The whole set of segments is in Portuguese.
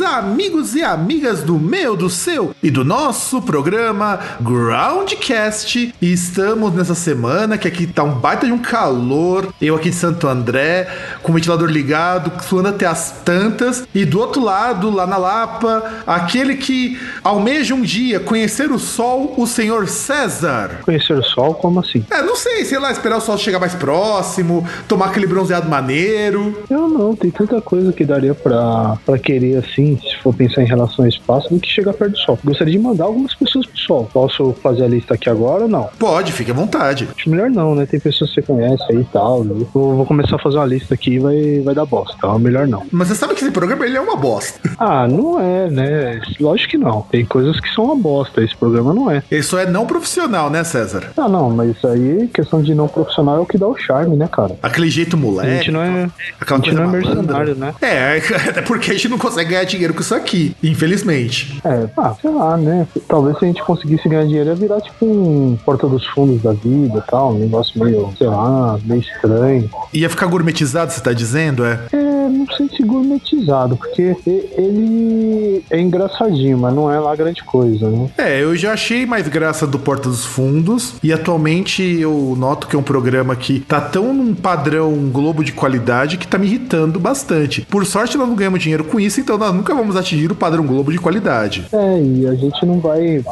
Amigos e amigas do meu, do seu e do nosso programa Groundcast. E estamos nessa semana que aqui tá um baita de um calor. Eu aqui de Santo André, com o ventilador ligado, suando até as tantas. E do outro lado, lá na Lapa, aquele que almeja um dia conhecer o sol, o senhor César. Conhecer o sol, como assim? É, não sei, sei lá, esperar o sol chegar mais próximo, tomar aquele bronzeado maneiro. Eu não, tem tanta coisa que daria pra, pra querer assim, se for pensar em relação ao espaço, do que chegar perto do sol. Gostaria de mandar algumas pessoas pro sol. Posso fazer a lista aqui agora ou não? Pode, fique à vontade. Acho melhor não, né? Tem pessoas que você conhece aí e tal. Eu vou, começar a fazer uma lista aqui e vai, vai dar bosta. Então, melhor não. Mas você sabe que esse programa ele é uma bosta. Ah, não é, né? Lógico que não. Tem coisas que são uma bosta. Esse programa não é. Ele só é não profissional, né, César? Ah, não, mas aí questão de não profissional é o que dá o charme, né, cara? Aquele jeito A moleque. gente não é, a gente não é mercenário, né? É, até porque a gente não consegue ganhar dinheiro com isso aqui, infelizmente. É, ah, sei lá, né? Talvez se a gente conseguisse ganhar dinheiro ia virar tipo um porta dos fundos da vida e tal, um negócio meio, sei lá, meio estranho. Ia ficar gourmetizado, você tá dizendo, é? É, não sei se gourmetizado, porque ele é engraçadinho, mas não é lá grande coisa, né? É, eu já achei mais graça do Porta dos Fundos e atualmente eu noto que é um programa que tá tão num padrão Globo de qualidade que tá me irritando bastante. Por sorte nós não ganhamos dinheiro com isso, então nós nunca vamos atingir o padrão Globo de qualidade. É, e a gente não vai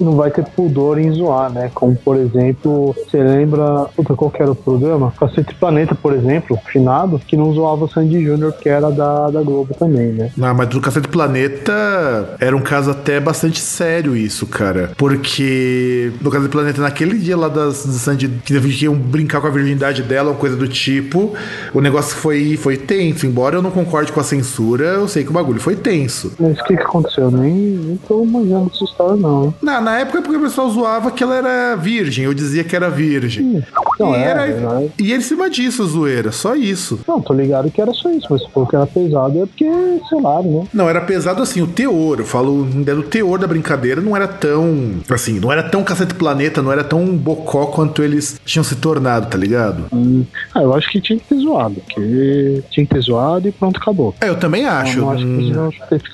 não vai ter pudor em zoar, né? Como, por exemplo, você lembra, puta, qual que era o programa? Cacete Planeta, por exemplo, finado, que não zoava o Sandy Júnior, que era da, da Globo também, né? Ah, mas do Cacete Planeta era um caso até bastante sério isso, cara. Porque no Cacete Planeta, naquele dia lá das, do Sandy, que iam brincar com a virgindade dela, uma coisa do tipo, o negócio foi, foi tenso. Embora eu não concorde com a censura, eu sei que o bagulho foi tenso. Mas o que, que aconteceu? Nem, nem tô manjando essa história, não. Na, na época, porque o pessoal zoava que ela era virgem, eu dizia que era virgem. Não, e, é, era, é. e era em cima disso, zoeira, só isso. Não, tô ligado que era só isso, mas se for que era pesado é porque, sei lá, né? Não, era pesado assim, o teor, eu falo ainda do teor da brincadeira, não era tão, assim, não era tão cacete planeta, não era tão bocó quanto eles tinham se tornado, tá ligado? Hum, ah, eu acho que tinha que ter zoado, que tinha que ter zoado e pronto, acabou. É, eu também acho. Eu não acho que hum,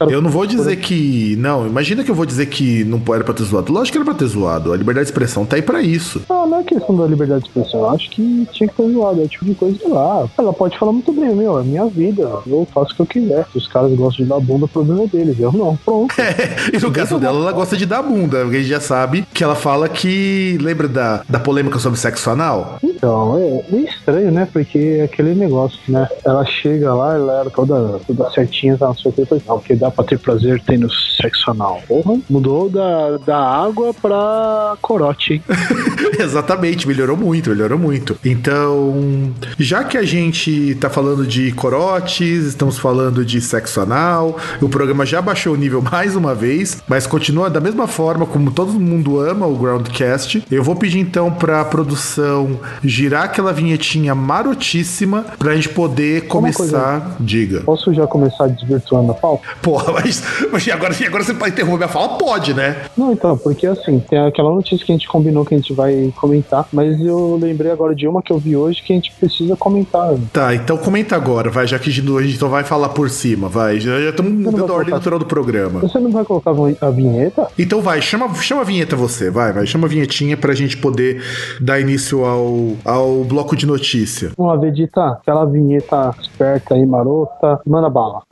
Eu não vou dizer que. Não, imagina que eu vou dizer que não era pra ter zoado. Lógico que era pra ter zoado. A liberdade de expressão tá aí pra isso. Não, não é questão da liberdade de expressão. Eu acho que tinha que ter zoado. É tipo de coisa, sei lá. Ela pode falar muito bem, meu, é minha vida. Eu faço o que eu quiser. Se os caras gostam de dar bunda, o problema é deles. Eu não. Pronto. e no caso dela, ela gosta de dar bunda. Porque a gente já sabe que ela fala que. Lembra da, da polêmica sobre sexo anal? Então, é meio estranho, né? Porque é aquele negócio, né? Ela chega lá, ela era toda, toda certinha, tá? Não sei o que, não, porque dá pra ter prazer tendo sexo anal. Porra, mudou da, da água pra corote, hein? Exatamente, melhorou muito, melhorou muito. Então, já que a gente tá falando de corotes, estamos falando de sexo anal, o programa já baixou o nível mais uma vez, mas continua da mesma forma como todo mundo ama o Groundcast. Eu vou pedir então pra produção girar aquela vinhetinha marotíssima pra gente poder começar. Diga. Posso já começar desvirtuando a pauta? Porra, mas, mas agora, agora você pode interromper a fala? Pode, né? Não, então, porque assim, tem aquela notícia que a gente combinou que a gente vai comentar, mas eu lembrei agora de uma que eu vi hoje que a gente precisa comentar. Tá, então comenta agora, vai, já que a gente então vai falar por cima, vai. Já estamos não mudando a ordem natural do programa. Você não vai colocar a vinheta? Então vai, chama, chama a vinheta você, vai, vai, chama a vinhetinha pra gente poder dar início ao, ao bloco de notícia. Vamos lá, Vegeta, aquela vinheta esperta aí, marota, manda bala.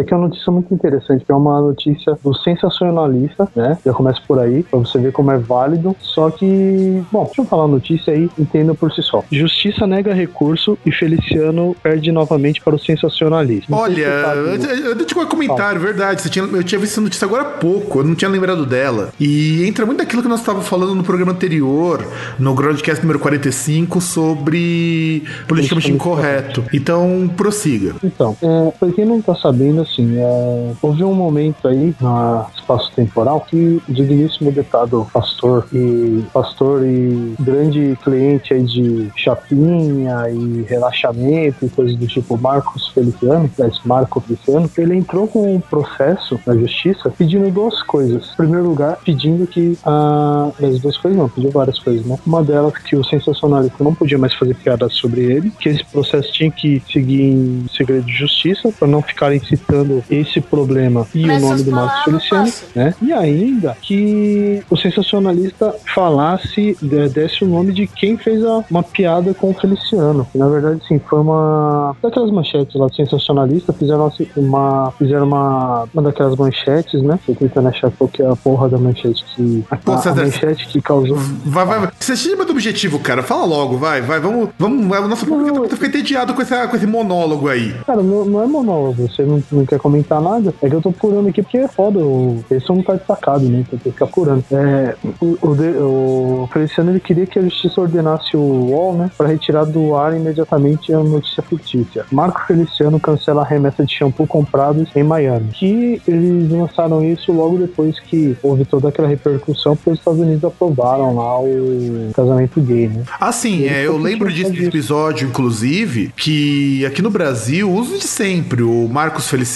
Aqui é uma notícia muito interessante, que é uma notícia do sensacionalista, né? Já começa por aí, pra você ver como é válido. Só que, bom, deixa eu falar a notícia aí, entenda por si só. Justiça nega recurso e Feliciano perde novamente para o sensacionalista. Olha, eu, eu deixo um comentário, verdade. Você tinha, eu tinha visto essa notícia agora há pouco, eu não tinha lembrado dela. E entra muito daquilo que nós estávamos falando no programa anterior, no Groundcast número 45, sobre politicamente incorreto. Então, prossiga. Então, é, pra quem não tá sabendo, assim, é, houve um momento aí no espaço temporal que o digníssimo deputado pastor e pastor e grande cliente aí de chapinha e relaxamento e coisas do tipo Marcos Feliciano, Marco Feliciano, ele entrou com um processo na justiça pedindo duas coisas. Em primeiro lugar, pedindo que a. As duas coisas não, pediu várias coisas, né? Uma delas que o sensacionalista não podia mais fazer piadas sobre ele, que esse processo tinha que seguir em segredo de justiça para não ficarem citando esse problema e Nessas o nome do Marcos palavras, Feliciano, né? E ainda que o sensacionalista falasse, de- desse o nome de quem fez a- uma piada com o Feliciano. Que, na verdade, sim, foi uma daquelas manchetes lá do sensacionalista, fizeram assim, uma fizeram uma, uma daquelas manchetes, né? Tô tentando achar qual que é a porra da manchete que Pô, a, a manchete que causou Vai, vai, vai. Você chama do objetivo, cara. Fala logo, vai, vai. Vamos. vamos nosso público tá- fica entediado com, essa, com esse monólogo aí. Cara, não, não é monólogo, você não, não quer comentar nada. É que eu tô procurando aqui porque é foda. O esse não tá destacado, né? Então tem que ficar procurando. É, o, o, de- o Feliciano ele queria que a justiça ordenasse o UOL, né? Pra retirar do ar imediatamente a notícia fictícia. Marco Feliciano cancela a remessa de shampoo comprados em Miami. Que eles lançaram isso logo depois que houve toda aquela repercussão, porque os Estados Unidos aprovaram lá o casamento gay, né? Assim, é, eu lembro disso episódio, inclusive, que aqui no Brasil, uso de sempre, o Marcos Feliciano,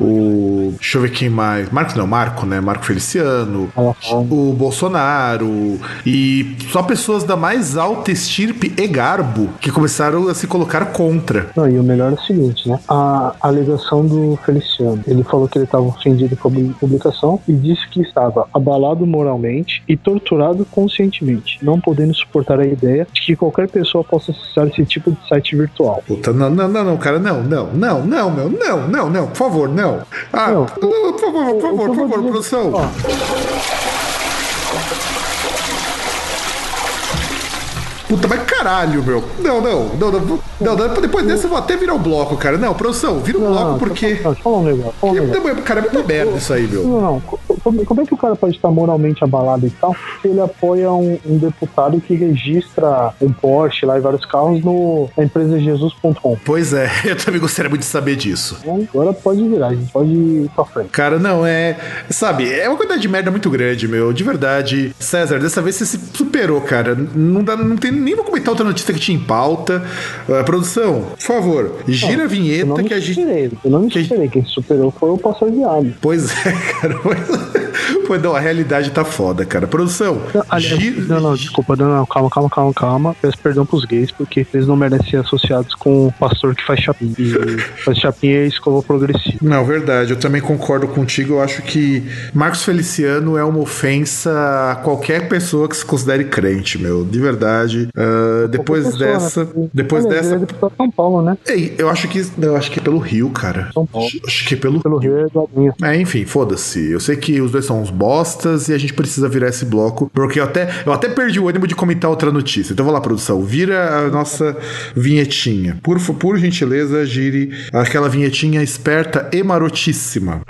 o. Deixa eu ver quem mais. Marcos não, Marco, né? Marco Feliciano, o Bolsonaro, e só pessoas da mais alta estirpe e garbo que começaram a se colocar contra. Não, e o melhor é o seguinte, né? A alegação do Feliciano. Ele falou que ele estava ofendido com a publicação e disse que estava abalado moralmente e torturado conscientemente, não podendo suportar a ideia de que qualquer pessoa possa acessar esse tipo de site virtual. Puta, não, não, não, não, cara, não, não, não, não, meu, não, não, não, por favor, não. Ah, Não, por favor, por favor, por favor, produção. Ó, Puta, mas caralho, meu. Não, não, não, não, não, não, depois dessa eu vou até virar o bloco, cara. Não, produção, vira o não, bloco porque. Não, falar um negócio. Um. Cara, é muita merda isso aí, meu. Não, não. Co- Como, como é que o cara pode estar moralmente abalado e tal se ele apoia um, um deputado que registra um Porsche lá e vários carros no, na empresa Jesus.com? Pois é, eu também gostaria muito de saber disso. Então, Agora pode virar, a gente pode ir pra frente. Cara, não, é. Sabe, é uma quantidade de merda muito grande, meu. De verdade. César, dessa vez você se superou, cara. Não, dá, não tem nem vou comentar outra notícia que tinha em pauta. Ah, produção, por favor, gira a vinheta que a gente. eu não me que superei. Quem superou foi o pastor viado. Pois é, cara. Mas... Pois não, a realidade tá foda, cara. Produção, Não, aliás, gira- não, não, desculpa, não, não, calma, calma, calma, calma. Peço perdão pros gays, porque eles não merecem ser associados com o pastor que faz chapinha. E faz chapinha e escova progressiva. Não, verdade, eu também concordo contigo. Eu acho que Marcos Feliciano é uma ofensa a qualquer pessoa que se considere crente, meu. De verdade. Depois pessoa, dessa. né? Depois Aliás, dessa. Ele é São Paulo, né? Ei, eu acho que. Eu acho que é pelo Rio, cara. São Paulo. Acho- que é pelo. Pelo Rio é Eduardinho. É, enfim, foda-se. Eu sei que os dois são uns bostas e a gente precisa virar esse bloco, porque eu até, eu até perdi o ânimo de comentar outra notícia. Então vamos lá, produção. Vira a nossa vinhetinha. Por, por gentileza, gire aquela vinhetinha esperta e marotíssima.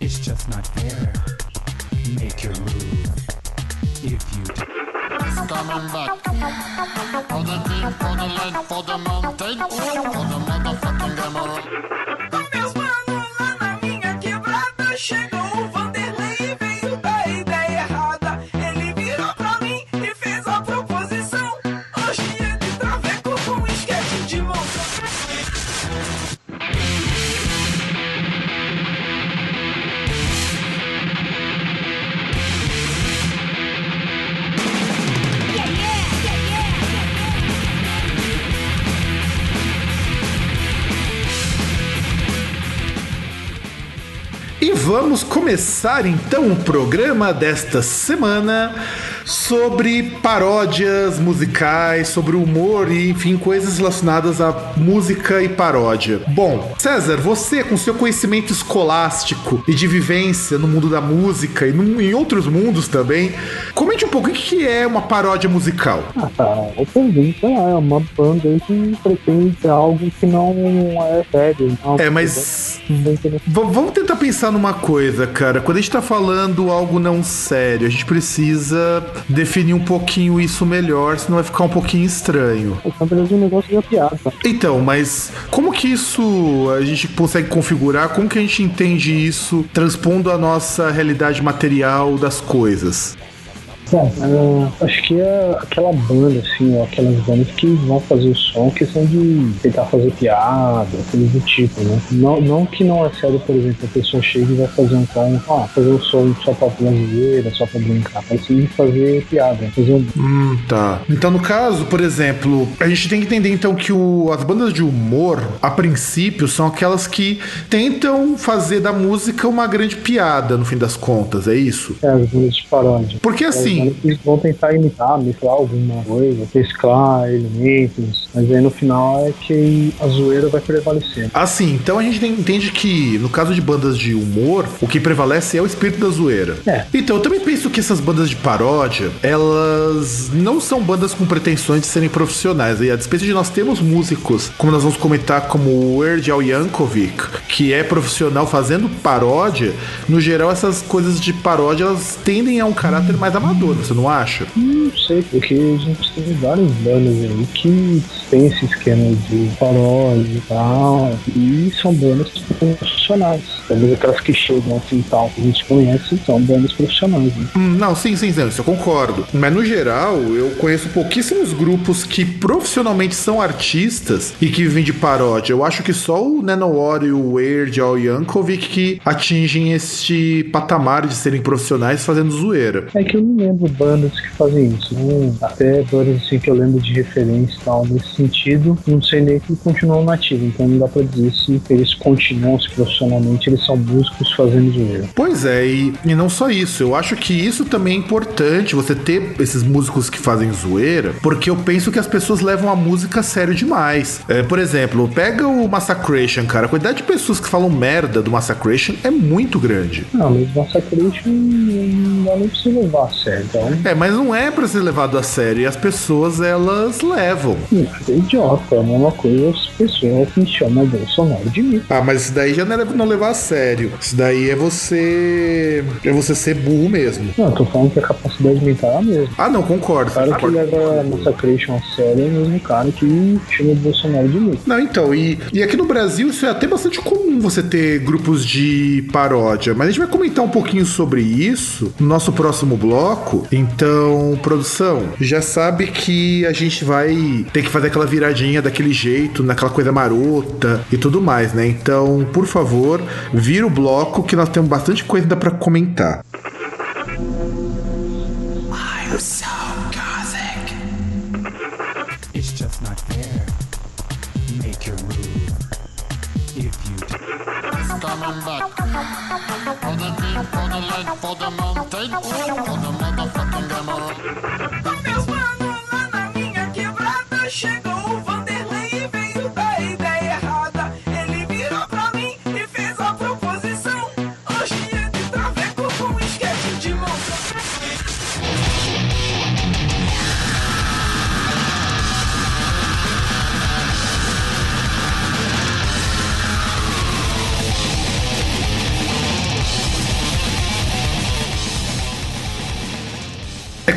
It's just not fair. Make your move. If you coming back. For the deep, for the light, for the mountain, for the motherfucking emerald. Vamos começar então o programa desta semana sobre paródias musicais, sobre humor e, enfim, coisas relacionadas a música e paródia. Bom, César, você com seu conhecimento escolástico e de vivência no mundo da música e em outros mundos também, comente um pouco o que é uma paródia musical. Ah, tá. Pergunto, ah, é uma banda que pretende algo que não é sério. algo É, que mas não vamos tentar pensar numa coisa, cara. Quando a gente tá falando algo não sério, a gente precisa definir um pouquinho isso melhor, senão vai ficar um pouquinho estranho. Na verdade, o negócio piada. Então, mas como que isso a gente consegue configurar? Como que a gente entende isso transpondo a nossa realidade material das coisas? Bom, é, acho que é aquela banda, assim, ou aquelas bandas que vão fazer o som, questão de tentar fazer piada, coisa do tipo, né? Não, não que não é sério, por exemplo, a pessoa chega e vai fazer um tom, ah, fazer um som só pra brasileira, só pra brincar, mas sim fazer piada, fazer um. Hum, tá. Então, no caso, por exemplo, a gente tem que entender então que o- as bandas de humor, a princípio, são aquelas que tentam fazer da música uma grande piada, no fim das contas, é isso? É, as bandas de paródia. Porque As assim, que vão tentar imitar, mesclar alguma coisa, mesclar elementos, mas aí no final é que a zoeira vai prevalecer. assim, então a gente entende que no caso de bandas de humor, o que prevalece é o espírito da zoeira. É. Então, eu também penso que essas bandas de paródia, elas não são bandas com pretensões de serem profissionais. E a despeito de nós temos músicos, como nós vamos comentar, como o Weird Al Yankovic, que é profissional fazendo paródia, no geral essas coisas de paródia, elas tendem a um caráter mais amador, você não acha? Não sei, porque a gente tem várias bandas aí que tem esse esquema de paródia e tal, e são bandas profissionais. Talvez aquelas que chegam assim e tal, que a gente conhece, são bandas profissionais. Né? Hum, Não, sim, sim, sim, isso eu concordo. Mas no geral, eu conheço pouquíssimos grupos que profissionalmente são artistas e que vivem de paródia. Eu acho que só o Nanowar e o Weird Al Yankovic que atingem este patamar de serem profissionais fazendo zoeira. É que eu não lembro bandas que fazem isso, né? Até bandas assim que eu lembro de referência e tal, nesse sentido, não sei nem que continuam nativos, então não dá pra dizer se eles continuam se profissionalmente, eles são músicos fazendo zoeira. Pois é, e, e não só isso, eu acho que isso também é importante, você ter esses músicos que fazem zoeira, porque eu penso que as pessoas levam a música a sério demais. É, por exemplo, pega o Massacration, cara, a quantidade de pessoas que falam merda do Massacration é muito grande. Não, mas Massacration não pra se levar a sério, então. É, mas não é pra ser levado a sério, e as pessoas elas levam. É idiota, é a mesma coisa as pessoas que chamam Bolsonaro de mim. Ah, mas isso daí já não é não levar a sério. Isso daí é você. É você ser burro mesmo. Não, eu tô falando que a capacidade mental é a mesma. Ah, não, concordo. O cara que concordo. leva Massacration a sério é o mesmo cara que chama Bolsonaro de mim. Não, então, e, e aqui no Brasil isso é até bastante comum você ter grupos de paródia, mas a gente vai comentar um pouquinho sobre isso no nosso próximo bloco. Então, produção, já sabe que a gente vai ter que fazer aquela viradinha daquele jeito, naquela coisa marota e tudo mais, né? Então, por favor, vira o bloco que nós temos bastante coisa pra comentar. I'm so gothic. It's just not fair. Make your move. If you do. coming back. For the deep, for the light, for the mountain, for the motherfucking emerald.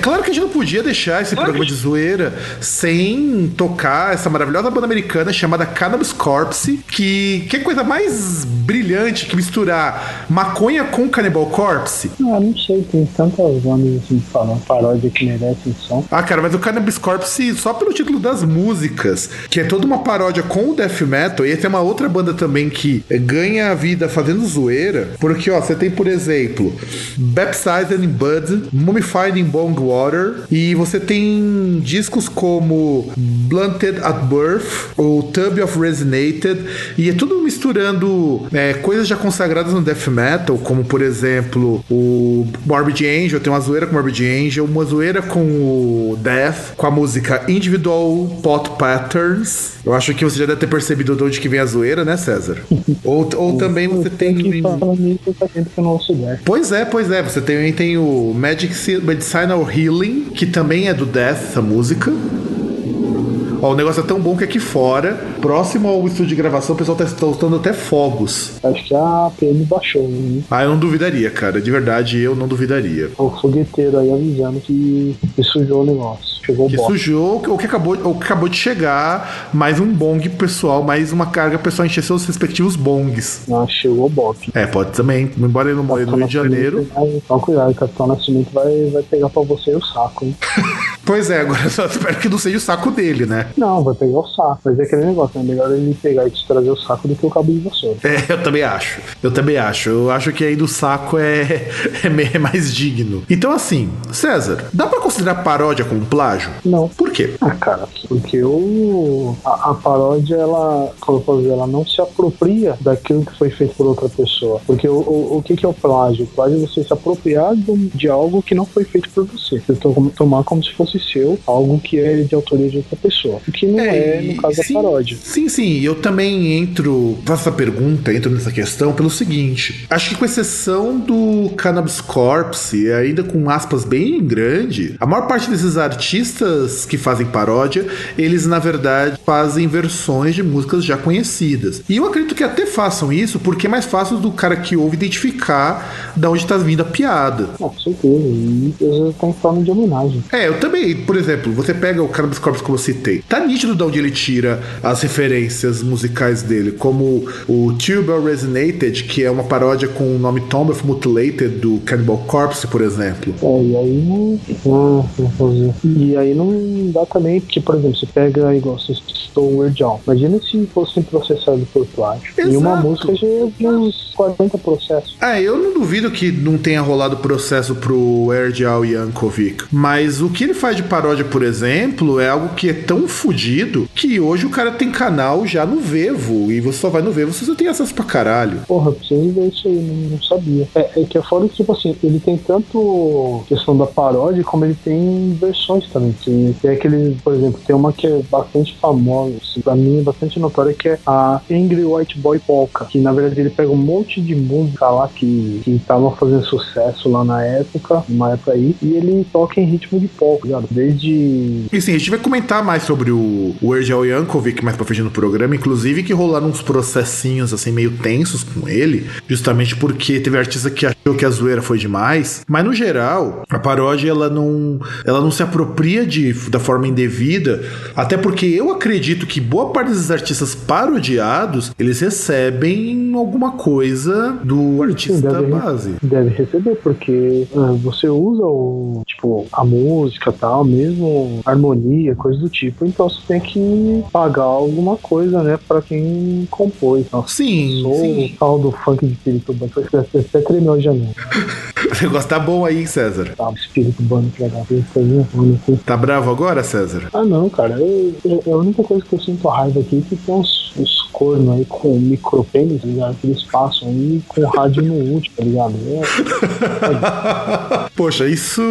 Claro que a gente não podia deixar esse programa de zoeira sem tocar essa maravilhosa banda americana chamada Cannabis Corpse, que que é coisa mais brilhante que misturar maconha com Cannibal Corpse. Ah, não sei, tem tantas bandas assim que falam paródia que merecem som. Ah, cara, mas o Cannabis Corpse, só pelo título das músicas, que é toda uma paródia com o death metal, e tem uma outra banda também que ganha a vida fazendo zoeira, porque, ó, você tem, por exemplo, Baptized in Blood, Mummified in Bone Water. E você tem discos como Blunted at Birth, ou Tub of Resonated, e é tudo misturando é, coisas já consagradas no death metal, como por exemplo o Morbid Angel, tem uma zoeira com o Morbid Angel, uma zoeira com o Death, com a música Individual Pot Patterns. Eu acho que você já deve ter percebido de onde que vem a zoeira, né, César? ou, ou também você tem. que falando nisso, tá tempo que eu não souber. Pois é, pois é. Você também tem o Magic Medicinal Healing, que também é do Death, essa música. Ó, o negócio é tão bom que aqui fora, próximo ao estúdio de gravação, o pessoal tá soltando até fogos. Acho que a PM baixou, né? Ah, eu não duvidaria, cara. De verdade, eu não duvidaria. O fogueteiro aí avisando que, que sujou o negócio. Chegou o Que bote. sujou, ou que acabou, ou que acabou de chegar mais um bong pessoal, mais uma carga pessoal encher seus respectivos bongs. Ah, chegou o bote. É, pode também. Embora ele não more no Rio de Janeiro. Então cuidado, o Capitão Nascimento vai, vai pegar pra você o saco, hein? Pois é, agora só espero que não seja o saco dele, né? Não, vai pegar o saco. Mas é aquele negócio, né? Melhor ele pegar e te trazer o saco do que o cabo de vassoura. É, eu também acho. Eu também acho. Eu acho que aí do saco é, é é mais digno. Então, assim, César, dá pra considerar paródia como plágio? Não. Por quê? Ah, cara, porque o, a, a paródia, ela, como eu posso dizer, ela não se apropria daquilo que foi feito por outra pessoa. Porque o, o, o que, que é o plágio? O plágio é você se apropriar de, de algo que não foi feito por você. Você to- tomar como se fosse seu, algo que é de autoria de outra pessoa. O que não é, e- no caso sim, da paródia. Sim, sim. Eu também entro, faço essa pergunta, entro nessa questão pelo seguinte. Acho que com exceção do Cannabis Corpse, ainda com aspas bem grande, a maior parte desses artistas que fazem paródia, eles na verdade fazem versões de músicas já conhecidas. E eu acredito que até façam isso porque é mais fácil do cara que ouve identificar da onde tá vindo a piada. Ah, com certeza. E às vezes tá em forma de homenagem. É, eu também, por exemplo, você pega o Cannabis Corpse como eu citei, tá nítido de onde ele tira as referências musicais dele, como o Tuber Resonated, que é uma paródia com o nome Tomb of Mutilated do Cannibal Corpse, por exemplo. É, e aí não. vou dizer. E aí não dá também, porque, por exemplo, você pega igual você citou o Weird Al. Imagina se fossem processados por plágio. E uma Exato. música já de uns 40 processos. Ah, eu não duvido que não tenha rolado processo pro Erdal Yankovic, mas o que ele faz de paródia, por exemplo, é algo que é tão fodido que hoje o cara tem canal já no Vevo, e você só vai no Vevo se você tem acesso pra caralho. Porra, eu preciso ver isso aí, não, não sabia. É, é que é fora que, tipo assim, ele tem tanto questão da paródia, como ele tem versões também. Que tem aquele, por exemplo, tem uma que é bastante famosa, assim, pra mim é bastante notória, que é a Angry White Boy Polka. Que na verdade ele pega um monte de música lá que, tava fazendo sucesso lá na época, numa época aí, e ele toca em ritmo de polka, Desde. E sim, a gente vai comentar mais sobre o, o Erdal Yankovic mais pra frente no programa, inclusive que rolaram uns processinhos assim meio tensos com ele, justamente porque teve artista que achou que a zoeira foi demais, mas no geral, a paródia ela não, ela não se apropria de, da forma indevida, até porque eu acredito que boa parte desses artistas parodiados, eles recebem alguma coisa do artista deve- base. Deve receber, porque ah, você usa o, tipo, a música tal, mesmo harmonia, coisa do tipo, então você tem que pagar alguma coisa, né, pra quem compôs. Então, Sim, sou sim. o tal do funk de Pirituba, foi que até tremeu já não. O negócio tá bom aí, César. Tá, espírito bando pra dar assim. Tá bravo agora, César? Ah não, cara, eu, eu- a única coisa que eu sinto raiva aqui é que tem uns, uns cornos aí com micropênis, tá ligado? Que eles passam aí com rádio no último, tá ligado? É, Poxa, isso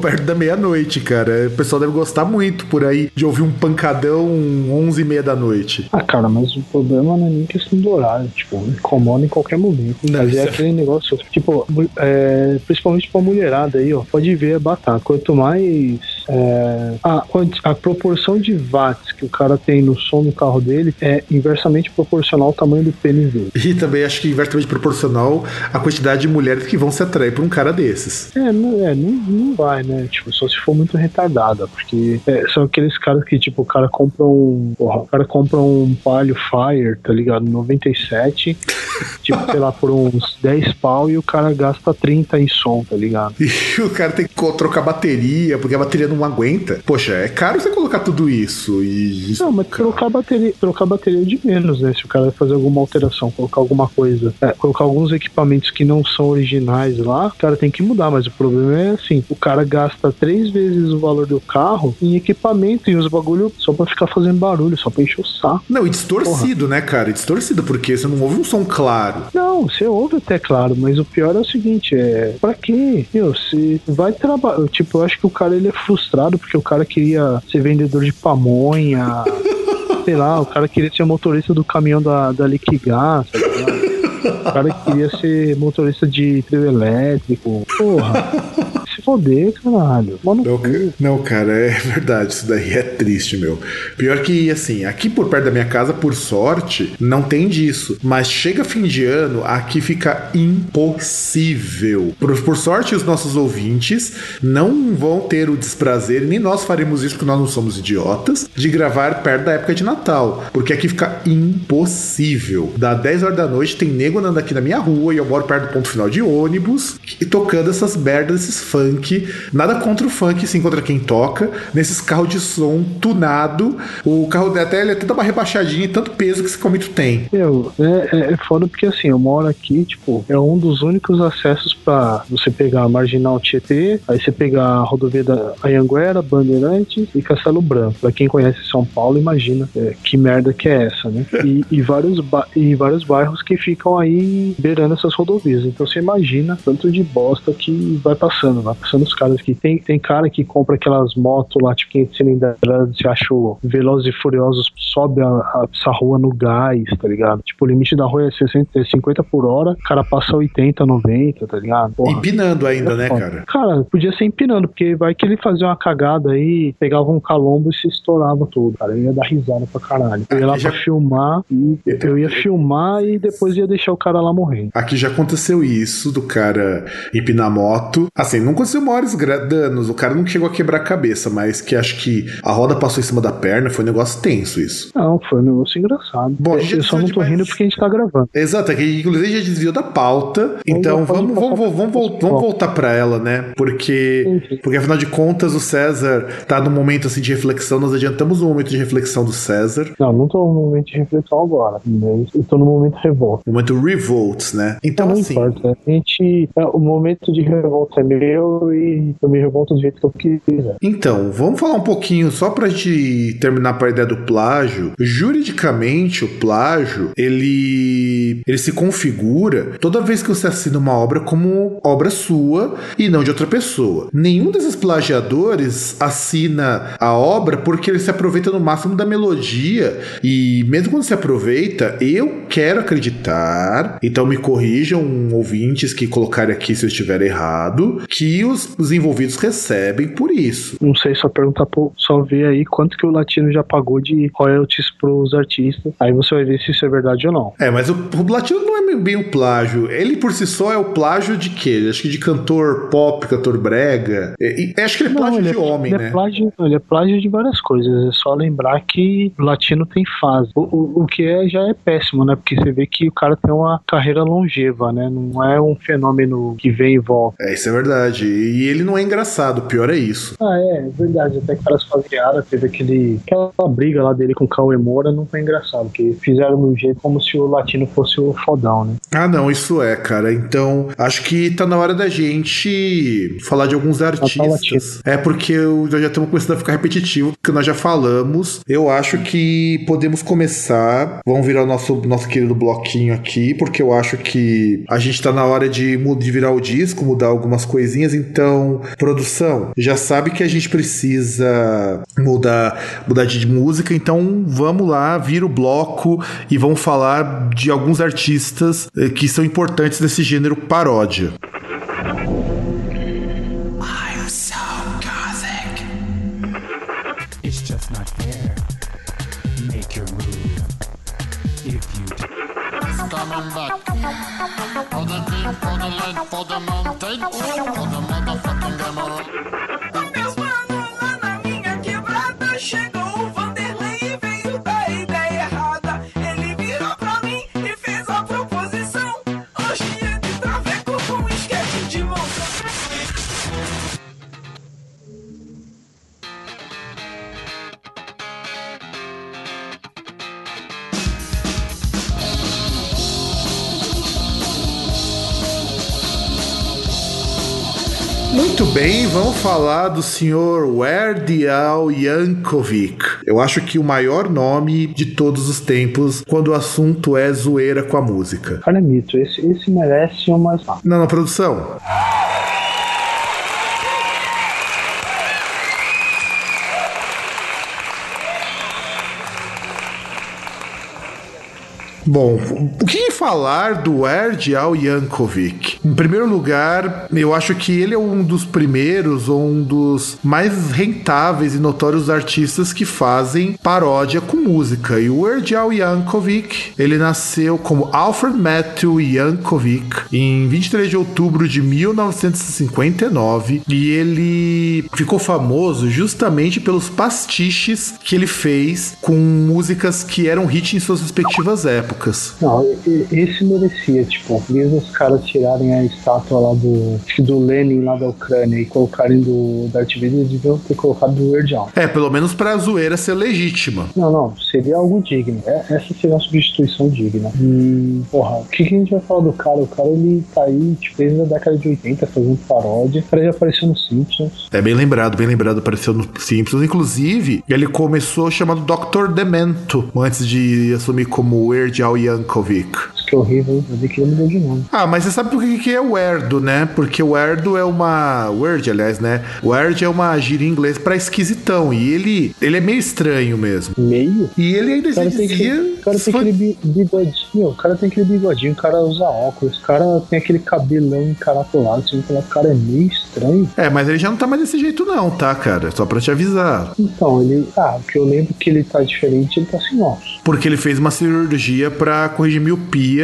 perto da meia-noite, cara. O pessoal deve gostar muito por aí de ouvir um pancadão 11 e meia da noite. Ah, cara, mas o problema não é nem questão do horário, tipo, incomoda em qualquer momento. Não, mas é é- aquele negócio, tipo, é, principalmente pra mulherada aí, ó, pode ver é batata. Quanto mais é, a, a proporção de watts que o cara tem no som do carro dele é inversamente proporcional ao tamanho do pênis dele. E também acho que inversamente proporcional à quantidade de mulheres que vão se atrair por um cara desses. É, não, é, não, não vai, né? Tipo, só se for muito retardada, porque é, são aqueles caras que, tipo, o cara compra um. Porra, o cara compra um Palio Fire, tá ligado? 97, tipo, sei lá, por uns 10 pau e o cara gasta 30 em som, tá ligado? E o cara tem que trocar bateria, porque a bateria não não aguenta. Poxa, é caro você colocar tudo isso e. Não, mas trocar a bateria, trocar bateria é de menos, né? Se o cara vai fazer alguma alteração, colocar alguma coisa, é, colocar alguns equipamentos que não são originais lá, o cara tem que mudar. Mas o problema é assim: o cara gasta três vezes o valor do carro em equipamento e os bagulho só pra ficar fazendo barulho, só pra encher o saco. Não, e distorcido, né, cara? E distorcido, porque você não ouve um som claro. Não, você ouve até claro, mas o pior é o seguinte, é pra quê? Meu, se vai trabalhar, tipo, eu acho que o cara ele é frustrado porque o cara queria ser vendedor de pamonha, sei lá, o cara queria ser motorista do caminhão da, da Liquigás? O cara queria ser motorista de trio elétrico. Porra. Foder, caralho. Mano, Não, não, cara, é verdade. Isso daí é triste, meu. Pior que, assim, aqui por perto da minha casa, por sorte, não tem disso. Mas chega fim de ano, aqui fica impossível. Por, por sorte, os nossos ouvintes não vão ter o desprazer, nem nós faremos isso, porque nós não somos idiotas, de gravar perto da época de Natal. Porque aqui fica impossível. Dá 10 horas da noite, tem nego andando aqui na minha rua e eu moro perto do ponto final de ônibus e tocando essas merdas, esses funk. Nada contra o funk, sim, contra quem toca. Nesses carros de som tunado. O carro até ele até dá uma rebaixadinha, e tanto peso que esse comito tem. Meu, é, é, é foda porque assim, eu moro aqui, tipo, é um dos únicos acessos pra você pegar a Marginal Tietê, aí você pegar a rodovia da Anhanguera, Bandeirantes e Castelo Branco. Pra quem conhece São Paulo, imagina é, que merda que é essa, né? E, e vários e vários bairros que ficam aí beirando essas rodovias. Então você imagina tanto de bosta que vai passando, vai passando os caras que tem, tem cara que compra aquelas motos lá, tipo 500 cilindradas, você acha Velozes e Furiosos, sobe a, a, essa rua no gás, tá ligado? Tipo, o limite da rua é 60, é 50 por hora, o cara passa 80, 90, tá ligado? Porra. Empinando ainda, né, Foda. cara? Cara, podia ser empinando, porque vai que ele fazia uma cagada aí, pegava um calombo e se estourava todo, cara. Eu ia dar risada pra caralho. Eu ia lá já- pra filmar e eu ia filmar e depois ia deixar o cara lá morrendo. Aqui já aconteceu isso do cara empinar a moto. Assim, não aconteceu maiores gra- danos. O cara não chegou a quebrar a cabeça, mas que acho que a roda passou em cima da perna. Foi um negócio tenso isso. Não, foi um negócio engraçado. Bom, gente eu só não tô rindo porque a gente tá gravando. Exato, é que inclusive já desviou da pauta. Então vamos, vamos, passar vamos, pra- vamos, vamos voltar pra ela, né? Porque, porque afinal de contas o César tá num momento assim de reflexão. Nós adiantamos o momento de reflexão do César. Não, não tô no momento de reflexão agora, mas eu tô no momento de revolta. Momento revolts, né? Então não assim. importa. A gente. é, O momento de revolta é meu e eu me revolto do jeito que eu quiser. Então, vamos falar um pouquinho, só pra gente terminar a ideia do plágio. Juridicamente, o plágio, ele, ele se configura toda vez que você assina uma obra como obra sua e não de outra pessoa. Nenhum desses plagiadores assina a obra porque ele se aproveita no máximo da melodia e mesmo quando se aproveita, eu quero acreditar, então me corrijam ouvintes que colocarem aqui se eu estiver errado, que os, os envolvidos recebem por isso. Não sei, só perguntar pro, só ver aí quanto que o latino já pagou de royalties pros artistas. Aí você vai ver se isso é verdade ou não. É, mas o, o latino não é bem o plágio. Ele por si só é o plágio de quê? Acho que de cantor pop, cantor brega. E, e acho que ele é plágio ele de homem, ele né? É plágio, ele é plágio de várias coisas. É só lembrar que o latino tem fase. O, o, o que é já é péssimo, né? Porque você vê que o cara tem uma carreira longeva, né? Não é um fenômeno que vem e volta. É, isso é verdade. E ele não é engraçado, o pior é isso. Ah, é, é verdade. Até que caras faziara, teve aquele, aquela briga lá dele com o Cauê Moura, não foi engraçado, porque fizeram do jeito como se o latino fosse o fodão, né? Ah, não, isso é, cara. Então, acho que tá na hora da gente falar de alguns artistas. É porque eu já estamos começando a ficar repetitivo, porque nós já falamos. Eu acho que podemos começar. Vamos virar o nosso, nosso querido bloquinho aqui, porque eu acho que a gente tá na hora de, de virar o disco, mudar algumas coisinhas. Então, produção, já sabe que a gente precisa mudar, mudar de música. Então, vamos lá, vira o bloco e vamos falar de alguns artistas eh, que são importantes nesse gênero paródia. I'm so gothic. It's just not fair. Make your move. If you do. coming back. For the deep, for the light, for the mountain, for the motherfucking emerald. Muito bem, vamos falar do senhor Weird Al Yankovic. Eu acho que o maior nome de todos os tempos quando o assunto é zoeira com a música. Cara, é mito. Esse, esse merece uma. Ah, Não, na produção. Bom, o que falar do Weird Al Yankovic? Em primeiro lugar, eu acho que ele é um dos primeiros ou um dos mais rentáveis e notórios artistas que fazem paródia com música. E o Weird Al Yankovic, ele nasceu como Alfred Matthew Yankovic em 23 de outubro de 1959 e ele ficou famoso justamente pelos pastiches que ele fez com músicas que eram hit em suas respectivas épocas. Não, e- e- esse merecia, tipo, mesmo os caras tirarem a estátua lá do. Do Lenin lá da Ucrânia e colocarem do Darth Vader, eles deviam ter colocado do Weird Al. É, pelo menos pra zoeira ser legítima. Não, não, seria algo digno. É- Essa seria uma substituição digna. E, porra, o que, que a gente vai falar do cara? O cara, ele tá aí, tipo, desde a década de 80 fazendo paródia. O cara já apareceu no Simpsons. É bem lembrado, bem lembrado, apareceu no Simpsons. Inclusive, ele começou chamado Dr. Demento antes de assumir como Weird Al Yankovic. Isso que é horrível, eu vi que mudou de nome. Ah, mas você sabe por que que é o Erdo, né? Porque o Erdo é uma. Word, aliás, né? O Erd é uma gíria em inglês pra esquisitão. E ele, ele é meio estranho mesmo. Meio? E ele ainda cara dizia. que, o cara tem aquele bi- bigodinho, o cara tem aquele bigodinho, o cara usa óculos, o cara tem aquele cabelão encaratolado, você fala, o cara é meio estranho. É, mas ele já não tá mais desse jeito, não, tá, cara? Só pra te avisar. Então, ele. Ah, o que eu lembro que ele tá diferente, ele tá sem óculos. Porque ele fez uma cirurgia pra corrigir miopia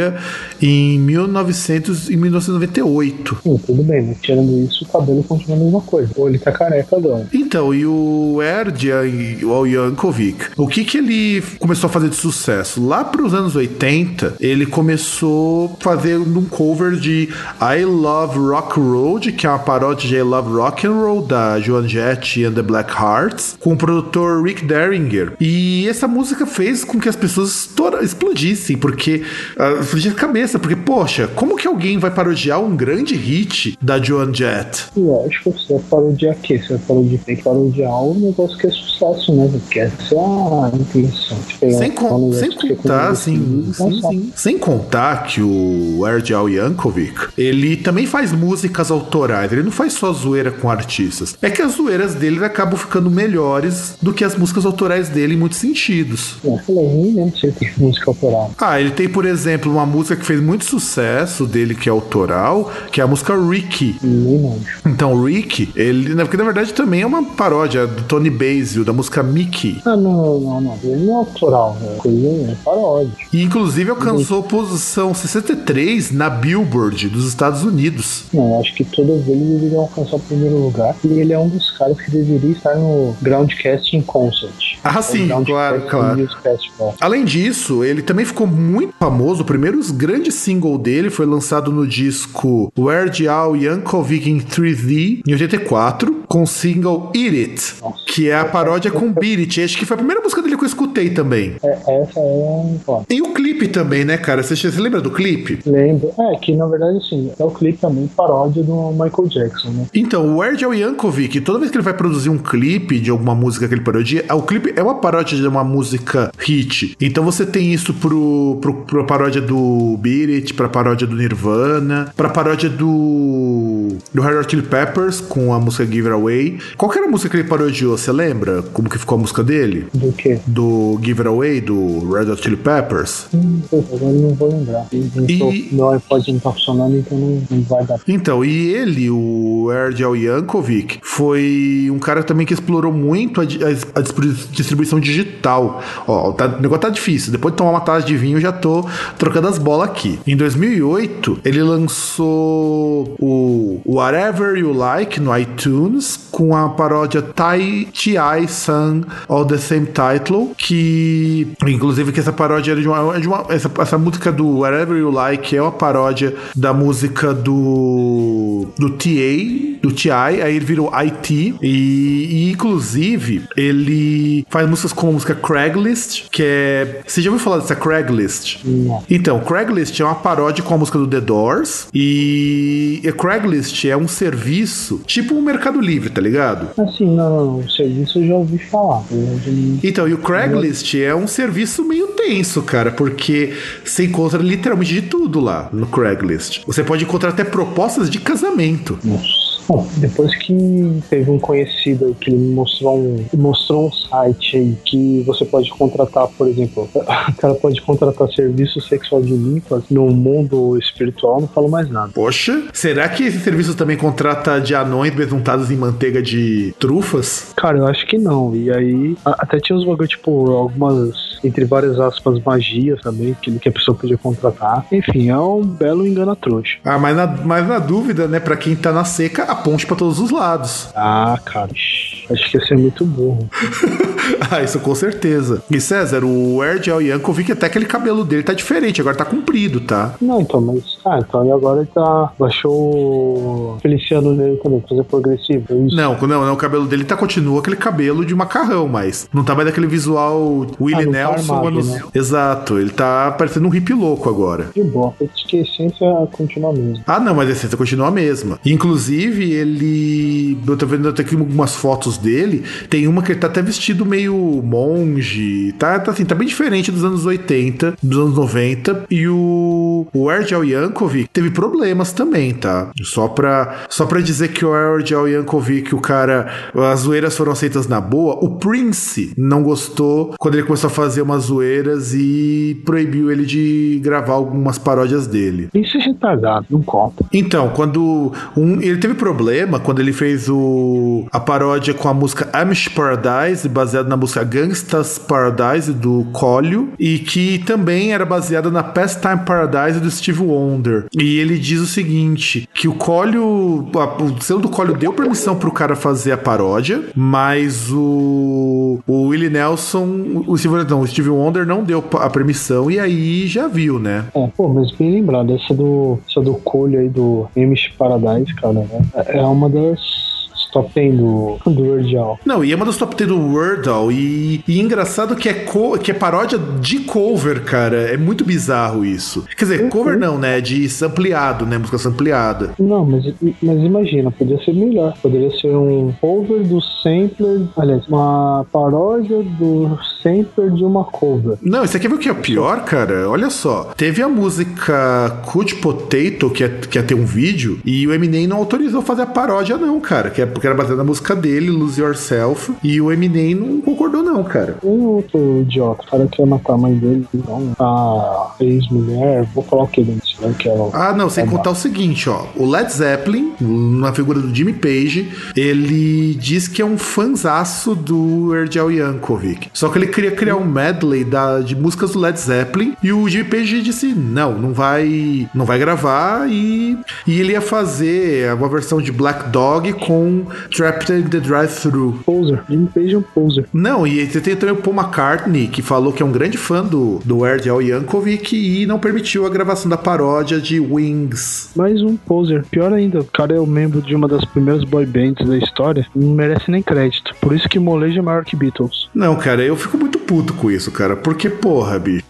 em 1900 e 1998. Hum, tudo bem, mas tirando isso, o cabelo continua a mesma coisa. Ou ele tá careca agora. Então, e o Erdia e o Yankovic, o que que ele começou a fazer de sucesso? Lá pros anos 80, ele começou a fazer um cover de I Love Rock Road, que é uma paródia de I Love Rock and Roll da Joan Jett and the Black Hearts, com o produtor Rick Derringer. E essa música fez com que as pessoas explodissem, porque uh, explodir a cabeça, porque poxa, como que alguém vai parodiar um grande hit da Joan Jett? Lógico, você vai parodiar o quê? Você vai parodiar, tem que parodiar um negócio que é sucesso, né? Porque essa é a intenção. de pegar Sem, con- sem que é contar, assim, sim, sim. sem contar que o Erdal Yankovic, ele também faz músicas autorais, ele não faz só zoeira com artistas. É que as zoeiras dele acabam ficando melhores do que as músicas autorais dele em muitos sentidos. Eu falei, nem lembro se ele tem música autoral. Ah, ele tem, por exemplo, uma música que fez muito sucesso dele, que é autoral, que é a música Ricky. Então, o Rick, ele, né, porque na verdade também é uma paródia do Tony Basil, da música Mickey. Ah, não, não, não. Ele não é autoral, né? Coisa é paródia. E inclusive alcançou posição 63 na Billboard dos Estados Unidos. Não, acho que todos eles deveriam alcançar o primeiro lugar. E ele é um dos caras que deveria estar no Groundcast in Concert. Ah, É sim, Groundcast claro, claro. Além disso, ele também ficou muito famoso. O primeiro grande single dele foi lançado no disco Weird Al Yankovic in 3D em 84, com o single Eat It, que é a paródia com Beat It. Acho que foi a primeira música dele que eu escutei também. É, essa é. Ó, E o clipe também, né, cara? Você, você lembra do clipe? lembro. É, que na verdade, assim, é o clipe também paródia do Michael Jackson, né? Então, o Al Yankovic, toda vez que ele vai produzir um clipe de alguma música que ele parodia, o clipe é uma paródia de uma música hit. Então você tem isso pro, pro, pro paródia do Beat It, pra paródia do Nirvana, pra paródia do do Red Hot Chili Peppers com a música Give It Away. Qual que era a música que ele parodiou? Você lembra como que ficou a música dele? Do que? Do Give It Away, do Red Hot Chili Peppers? Hum, agora eu não vou lembrar. E- Meu iPod não tá funcionando, então não, não vai dar. Então, e ele, o Erdal Yankovic, foi um cara também que explorou muito a, a- a distribu- distribuição digital. Ó, tá- o negócio tá difícil. Depois de tomar uma taça de vinho, eu já tô trocando as bolas aqui. Em 2008, ele lançou o Whatever You Like no iTunes com a paródia Tai T.I. Sung All The Same Title, que inclusive que essa paródia era de uma, é de uma- essa, essa música do Whatever You Like é uma paródia da música do do T.A. do T.I., aí ele virou IT, e, e, inclusive ele faz músicas como a música Craigslist, que é. Você já ouviu falar dessa Craigslist? Não. Então, Craigslist é uma paródia com a música do The Doors, e a Craigslist é um serviço tipo um Mercado Livre, tá ligado? Assim, não, não, não. O serviço eu já ouvi falar. Já não- Então, e o Craigslist é um serviço meio tenso, cara, porque você encontra literalmente de tudo lá no Craigslist. Você pode encontrar até propostas de casamento. Nossa. Bom, depois que teve um conhecido aí que ele me mostrou um, mostrou um site aí que você pode contratar, por exemplo, o cara pode contratar serviço sexual de limpas no mundo espiritual, não falo mais nada. Poxa, será que esse serviço também contrata de anões besuntados em manteiga de trufas? Cara, eu acho que não. E aí, até tinha uns bagulho, tipo, algumas, entre várias aspas, magias também, que, que a pessoa podia contratar. Enfim, é um belo engano trouxa. Ah, mas na, mas na dúvida, né, pra quem tá na seca, ponte pra todos os lados. Ah, cara, acho que ia ser muito burro. ah, isso com certeza. E César, o Ergel Yankovic, até aquele cabelo dele tá diferente, agora tá comprido, tá? Não, então, mas. Ah, então agora ele tá. Baixou o Feliciano nele também, fazer progressivo. é. Não, não, não, o cabelo dele tá continua aquele cabelo de macarrão, mas não tá mais daquele visual Willie Ah, tá Nelson. armado, anos- né? Exato, ele tá parecendo um hippie louco agora. Boa, acho que a essência continua mesmo. Ah, não, mas a essência continua a mesma. Inclusive, ele. Eu tô vendo até aqui algumas fotos dele. Tem uma que ele tá até vestido meio monge. Tá, tá assim, tá bem diferente dos anos 80, dos anos 90. E o. O Ergel Yankovic teve problemas também, tá? Só pra, só pra dizer que o Ergel Yankovic, o cara. As zoeiras foram aceitas na boa. O Prince não gostou quando ele começou a fazer umas zoeiras e proibiu ele de gravar algumas paródias dele. Isso é retardado, não conta. Então, quando um, ele teve problema quando ele fez o, a paródia com a música Amish Paradise, baseada na música Gangsta's Paradise do Collio, e que também era baseada na Pastime Paradise do Steve Wonder. E ele diz o seguinte: que o Collio, a- o selo do Collio deu permissão pro cara fazer a paródia, mas o, o Willie Nelson, o Steve, não, o Steve Wonder não deu a permissão, e aí já viu, né? É, pô, mas bem lembrado, essa do, essa do Colho aí do Amish Paradise, cara, né? É uma das top 10 do, do Wordial. Não, e é uma das top 10 do Wordle. E, e engraçado que é, co- que é paródia de cover, cara. É muito bizarro isso. Quer dizer, cover não, né? De sampleado, né? Música sampleada. Não, mas, mas imagina, poderia ser melhor. Poderia ser um cover do sampler, aliás, uma paródia do sampler de uma cover. Não, isso aqui é o que é pior, cara? Olha só. Teve a música Cut Potato, que ia, que ia ter um vídeo, e o Eminem não autorizou fazer a paródia, não, cara. Que é porque era baseada na música dele, Lose Yourself. E o Eminem não concordou, não, cara. Tem outro idiota, o cara quer matar a mãe dele, então, a ex-mulher, vou falar o que né? Que é o. Ah, não, sem É contar o seguinte, ó. O Led Zeppelin, na figura do Jimmy Page, ele diz que é um fanzaço do Ergel Yankovic. Só que ele queria criar um medley da, de músicas do Led Zeppelin e o Jimmy Page disse: não, não vai, não vai gravar e, e ele ia fazer uma versão de Black Dog com Trapped in the Drive-Thru. Poser. Jimmy Page é um poser. Não, e você tem também o Paul McCartney, que falou que é um grande fã do, do Ergel Yankovic e não permitiu a gravação da paródia de Wings. Mais um poser. Pior ainda, o cara é o membro de uma das primeiras boy bands da história. Não merece nem crédito. Por isso que molejo é maior que Beatles. Não, cara, eu fico muito puto com isso, cara. Porque, porra, bicho,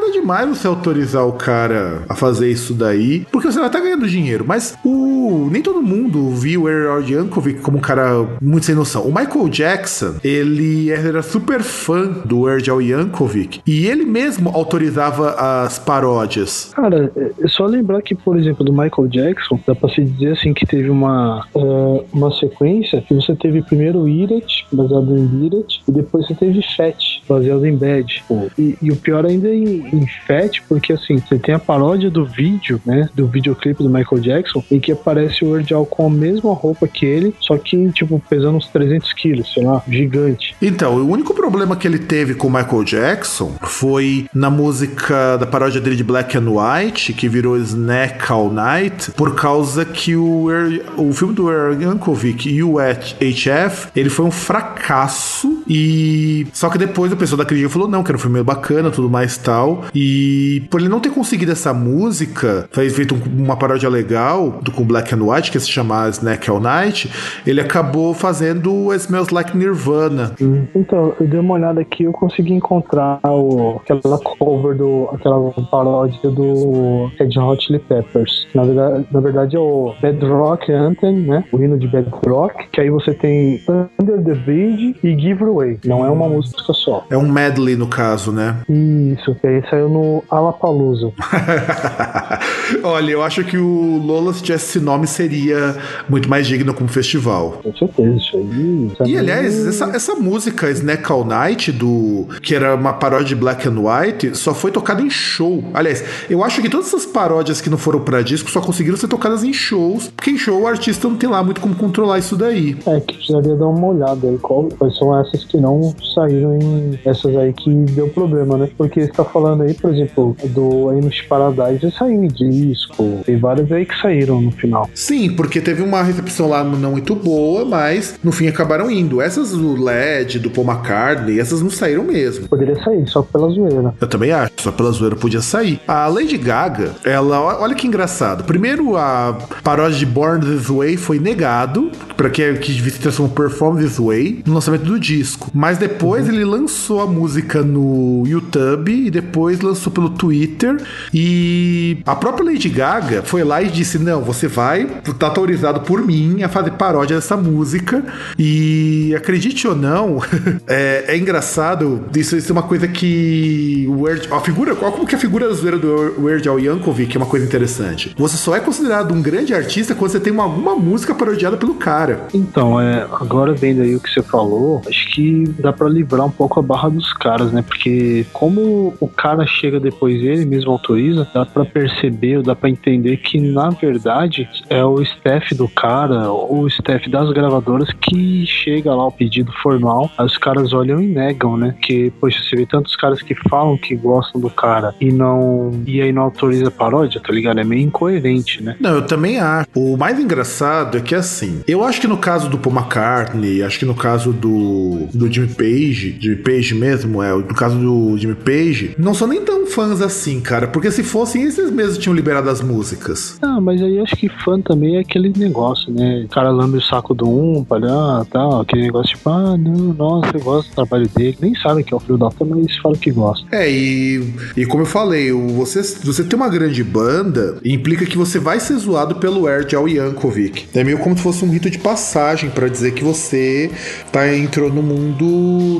nada demais você autorizar o cara a fazer isso daí, porque você vai estar ganhando dinheiro. Mas o nem todo mundo viu o Errol Yankovic como um cara muito sem noção. O Michael Jackson, ele era super fã do Errol Yankovic e ele mesmo autorizava as paródias. Cara, é só lembrar que, por exemplo, do Michael Jackson, dá pra se dizer assim que teve uma, é, uma sequência que você teve primeiro Eat It, baseado em It, e depois você teve Fat, baseado em Bad. E, e o pior ainda é em, em Fat, porque assim, você tem a paródia do vídeo, né, do videoclipe do Michael Jackson, em que aparece o Word Al com a mesma roupa que ele, só que, tipo, pesando uns 300 quilos, sei lá, gigante. Então, o único problema que ele teve com o Michael Jackson foi na música da paródia dele de Black and White, que virou Snack All Night, por causa que o, Er- o filme do Aaron Yankovic, UHF, ele foi um fracasso e só que depois o pessoal da crítica falou não, que era um filme bacana, tudo mais tal. E por ele não ter conseguido essa música, fez feito um- uma paródia legal do com Black and White, que se chama Snack All Night, ele acabou fazendo Smells Like Nirvana. Então, eu dei uma olhada aqui eu consegui encontrar o, aquela cover do. aquela paródia do Red Hot Chili Peppers. Na verdade, na verdade é o Bedrock Anthem, né? O hino de Bedrock, que aí você tem Under the Bridge e Give Away. Não é uma música só. É um medley no caso, né? Isso, que aí saiu no Alapalooza. Olha, eu acho que o Lola, se tivesse esse nome, seria muito mais digno como festival. Com certeza, isso aí. isso E aliás, essa, essa música Snack All Night, do, que era uma paródia de Black and White, só foi tocada em show. Aliás, eu acho que todas essas paródias que não foram pra disco só conseguiram ser tocadas em shows, porque em show o artista não tem lá muito como controlar isso daí. É, que precisaria dar uma olhada aí. Qual, quais são essas que não saíram em. Essas aí que deu problema, né? Porque você tá falando aí, por exemplo, do Amos Paradise saiu em disco. Tem várias aí que saíram no final. Sim, porque teve uma recepção lá não muito boa, mas no fim acabaram indo. Essas do LED, do Paul McCartney, essas não saíram mesmo. Poderia sair, só pela zoeira. Eu também acho, só pela zoeira podia sair. A Lady Gaga, ela, olha que engraçado. Primeiro, a paródia de Born This Way foi negado, para que que devia se transformar Perform This Way, no lançamento do disco. Mas depois ele lançou a música no YouTube e depois lançou pelo Twitter. E a própria Lady Gaga foi lá e disse: Não, você vai, tá autorizado por mim a fazer paródia dessa música. E acredite ou não, é, é engraçado. Isso, isso é uma coisa que o Weird, a figura, como que a figura zoeira do Weird Al Yankovic é uma coisa interessante. Você só é considerado um grande artista quando você tem uma, alguma música parodiada pelo cara. Então, é, agora vendo aí o que você falou, acho que dá pra livrar um pouco a barra dos caras, né? Porque como o cara chega depois dele mesmo autoriza, dá pra perceber, dá pra entender que na verdade é o staff do cara, ou o staff das gravadoras que chega lá o pedido formal, os caras olham e negam, né? Que, poxa, você vê tantos caras que falam que gostam do cara e não. e aí não autoriza paródia, tá ligado? É meio incoerente, né? Não, eu também acho. O mais engraçado é que assim, eu acho que no caso do Paul McCartney, acho que no caso do, do Jimmy Page, Jimmy Page mesmo, é, no caso do Jimmy Page, não são nem tão fãs assim, cara, porque se fossem, eles mesmos tinham liberado as músicas. Ah, mas aí acho que fã também é aquele negócio, né? O cara lambe o saco do um, palha, tal, aquele negócio tipo, ah, não, nossa, eu gosto do trabalho dele. Nem sabe que é o filho da puta, mas fala que gosta. É, e, e como eu falei, você, você ter uma grande banda implica que você vai ser zoado pelo Erd Al Yankovic. É meio como se fosse um rito de passagem pra dizer que você tá, entrou no mundo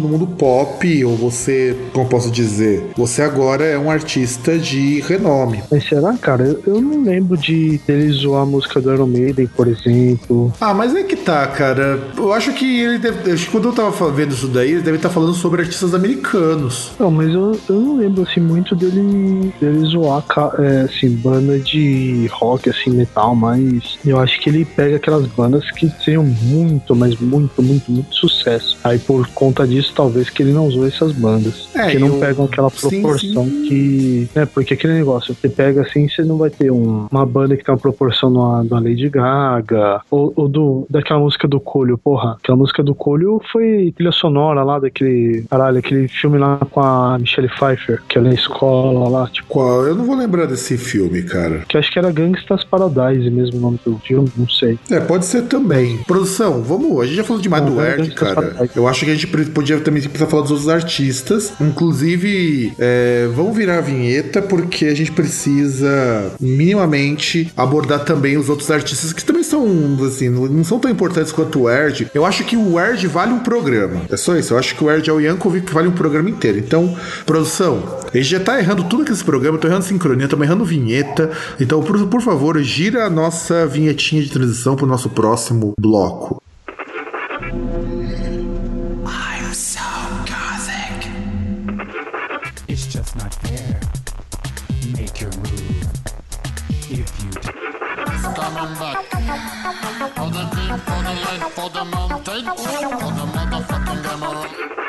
no mundo pop, ou você, como eu posso dizer, você agora é um artista de renome. Mas será, cara? Eu, eu não lembro de dele zoar a música do Iron Maiden, por exemplo. Ah, mas é que tá, cara. Eu acho que ele deve. acho que Quando eu tava vendo isso daí, ele deve estar falando sobre artistas americanos. Não, mas eu, eu não lembro, assim, muito dele, dele zoar, é, assim, banda de rock, assim, metal, mas eu acho que ele pega aquelas bandas que seriam muito, mas muito, muito, muito sucesso. Aí por conta disso, talvez que ele não zoe essas bandas. É, que não o- pegam aquela Sim, proporção que. É, porque aquele negócio, você pega assim, você não vai ter um- uma banda que tem uma proporção numa, da Lady Gaga, ou, ou do, daquela música do Colho, porra. Aquela música do Colho foi trilha sonora lá daquele. Caralho, aquele filme lá com a Michelle Pfeiffer, que ela é na escola lá, tipo. Qual? Eu não vou lembrar desse filme, cara. Que acho que era Gangsta's Paradise mesmo o nome do filme, não sei. É, pode ser também. Produção, vamos. A gente já falou demais Não, do vai, Erd, vai, cara. vai. Eu acho que a gente podia também precisar falar dos outros artistas. Inclusive, é, vamos virar a vinheta, porque a gente precisa minimamente abordar também os outros artistas que também são, assim, não são tão importantes quanto o Erd. Eu acho que o Erd vale um programa. É só isso. Eu acho que o Erd é o Yankovic vale um programa inteiro. Então, produção, a gente já tá errando tudo aqui nesse programa. Eu tô errando sincronia, tô errando vinheta. Então, por, por favor, gira a nossa vinhetinha de transição pro nosso próximo bloco. For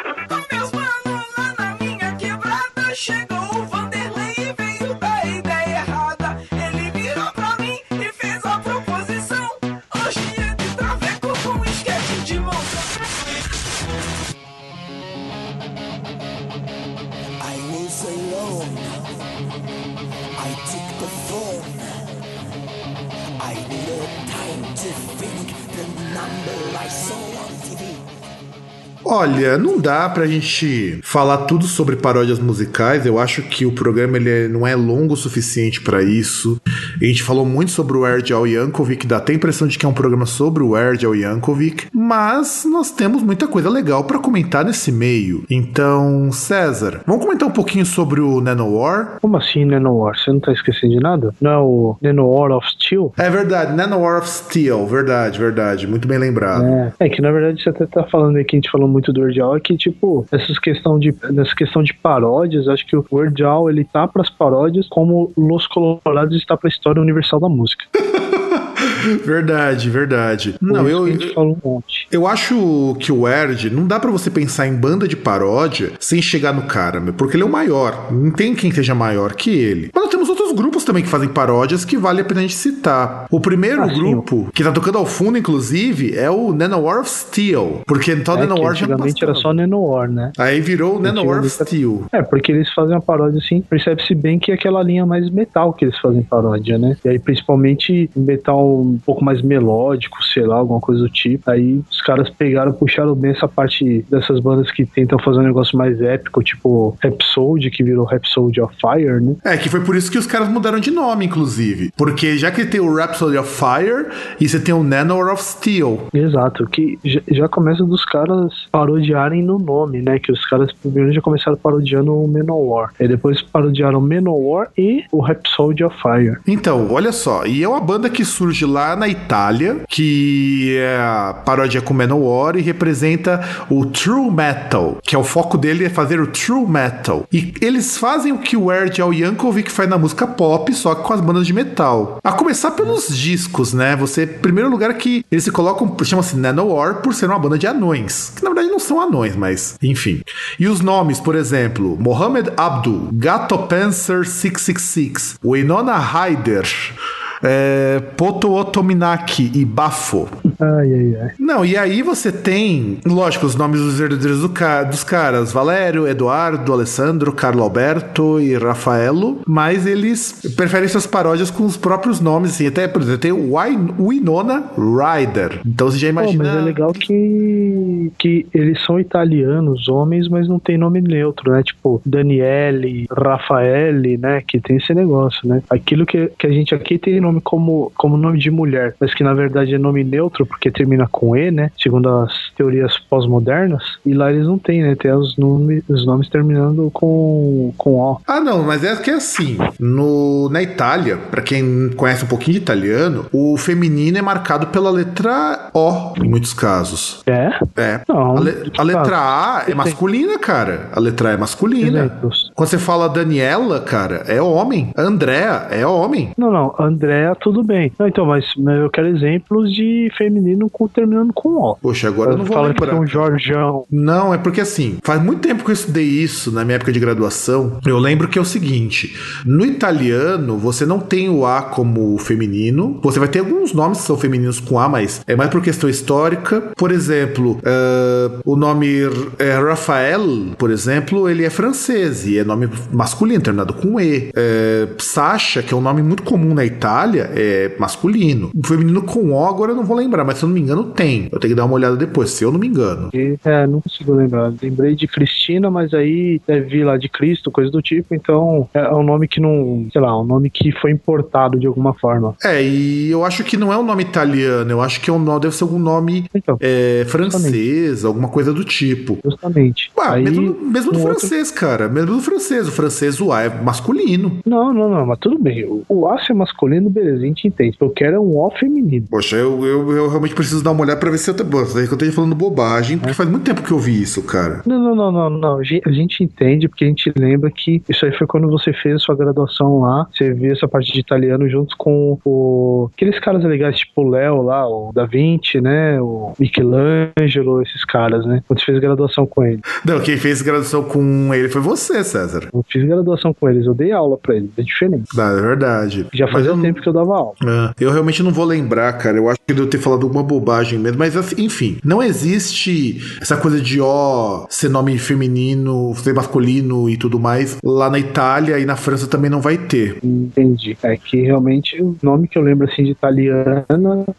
Olha, não dá pra gente falar tudo sobre paródias musicais. Eu acho que o programa ele não é longo o suficiente pra isso. A gente falou muito sobre o Weird Al Yankovic, dá até a impressão de que é um programa sobre o Weird Al Yankovic, mas nós temos muita coisa legal pra comentar nesse meio. Então, César, vamos comentar um pouquinho sobre o Nanowar? Como assim Nanowar? Você não tá esquecendo de nada? Não é o Nanowar of Steel? É verdade, Nanowar of Steel, verdade, verdade, muito bem lembrado. É, é que na verdade você até tá falando aí que a gente falou muito do Weird Al, é que tipo, essas questão de, nessa questão de paródias, acho que o Weird Al, ele tá pras paródias como Los Colorados está pra história universal da música. Verdade, verdade. Por Não, eu, um monte. Eu acho que o Erd, não dá pra você pensar em banda de paródia sem chegar no cara, meu, porque ele é o maior. Não tem quem seja maior que ele. Mas nós temos outros grupos também que fazem paródias que vale a pena a gente citar. O primeiro Ah, grupo, que tá tocando ao fundo, inclusive, é o Nanowar of Steel. Porque então É, Nanowar já antigamente era só Nanowar, né? Aí virou o Nanowar of Steel. É, porque eles fazem uma paródia assim, percebe-se bem que é aquela linha mais metal que eles fazem paródia, né? E aí, principalmente, metal um pouco mais melódico, sei lá, alguma coisa do tipo. Aí os caras pegaram, puxaram bem essa parte dessas bandas que tentam fazer um negócio mais épico, tipo Rhapsody, que virou Rhapsody of Fire, né? É, que foi por isso que os caras mudaram de nome, inclusive. Porque já que tem o Rhapsody of Fire e você tem o Nanowar of Steel. Exato, que já, começa dos caras parodiarem no nome, né? Que os caras primeiro já começaram parodiando o Manowar. Aí depois parodiaram o Manowar e o Rhapsody of Fire. Então, olha só, e é uma banda que surge lá na Itália, que é a paródia com Manowar e representa o True Metal, que é o foco dele é fazer o True Metal. E eles fazem o que o Weird Al Yankovic faz na música pop, só que com as bandas de metal. A começar pelos discos, né? Você, primeiro lugar que eles se colocam, chama-se Nanowar por ser uma banda de anões, que na verdade não são anões, mas enfim. E os nomes, por exemplo, Mohamed Abdul, Gato Panzer 666, Winona Ryder, é, Poto Otominaki e Bafo. Ai, ai, ai. Não, e aí você tem, lógico, os nomes dos herdeiros do ca- dos caras: Valério, Eduardo, Alessandro, Carlo Alberto e Rafaelo, mas eles preferem suas paródias com os próprios nomes, assim. Até, por exemplo, tem o Winona Ryder. Então você já Pô, imagina. mas é legal que, que eles são italianos, homens, mas não tem nome neutro, né? Tipo, Daniele, Rafaele, né? Que tem esse negócio, né? Aquilo que, que a gente aqui tem nome como, como nome de mulher, mas que na verdade é nome neutro porque termina com E, né? Segundo as teorias pós-modernas. E lá eles não têm, né? Tem os, nome, os nomes terminando com, com O. Ah, não, mas é que é assim. No, na Itália, pra quem conhece um pouquinho de italiano, o feminino é marcado pela letra O, em muitos casos. É? É. Não. A, le- a letra A é masculina, cara. A letra A é masculina. Exemplos. Quando você fala Daniela, cara, é homem. Andréa é homem. Não, não, Andréa, tudo bem. Não, então, mas, mas eu quero exemplos de feminino com, terminando com O. Poxa, agora eu não vou lembrar. um Jorjão. Não, é porque assim, faz muito tempo que eu estudei isso na minha época de graduação. Eu lembro que é o seguinte: no italiano, você não tem o A como feminino. Você vai ter alguns nomes que são femininos com A, mas é mais por questão histórica. Por exemplo, eh, o nome eh, Rafael, por exemplo, ele é francês e é nome masculino, terminado com E. Eh, Sasha, que é um nome muito comum na Itália, é masculino. O feminino com O, agora eu não vou lembrar, mas se eu não me engano, tem. Eu tenho que dar uma olhada depois, se eu não me engano. É, não consigo lembrar. Lembrei de Cristina, mas aí deve vir lá de Cristo, coisa do tipo. Então é um nome que não. Sei lá, um nome que foi importado de alguma forma. É, e eu acho que não é um nome italiano, eu acho que é um nome, deve ser algum nome Então, é, francês, alguma coisa do tipo. justamente. Ué, aí, mesmo, mesmo do um outro- francês, cara. Mesmo do francês. O francês, o A é masculino. Não, não, não, mas tudo bem. O, o A ser masculino, beleza, a gente entende. Eu quero é um O feminino. Poxa, eu, eu, eu realmente preciso dar uma olhada pra ver se eu, que eu esteja falando bobagem, porque faz muito tempo que eu vi isso, cara. Não, não, não, não, não. A gen- a gente entende porque a gente lembra que isso aí foi quando você fez a sua graduação lá. Você viu essa parte de italiano junto com o. Aqueles caras legais, tipo o Léo lá, o Da Vinci, né? O Michelangelo, esses caras, né? Quando você fez graduação com ele. Não, quem fez graduação com ele foi você, César. Eu fiz graduação com eles, eu dei aula pra eles, é diferente. Ah, é verdade. Já fazia eu, tempo porque eu dava aula. Ah, eu realmente não vou lembrar, cara. Eu acho que eu ter falado alguma bobagem mesmo. Mas, assim, enfim, não existe essa coisa de ó ser nome feminino, ser masculino e tudo mais. Lá na Itália e na França também não vai ter. Entendi. É que realmente o nome que eu lembro assim de italiana,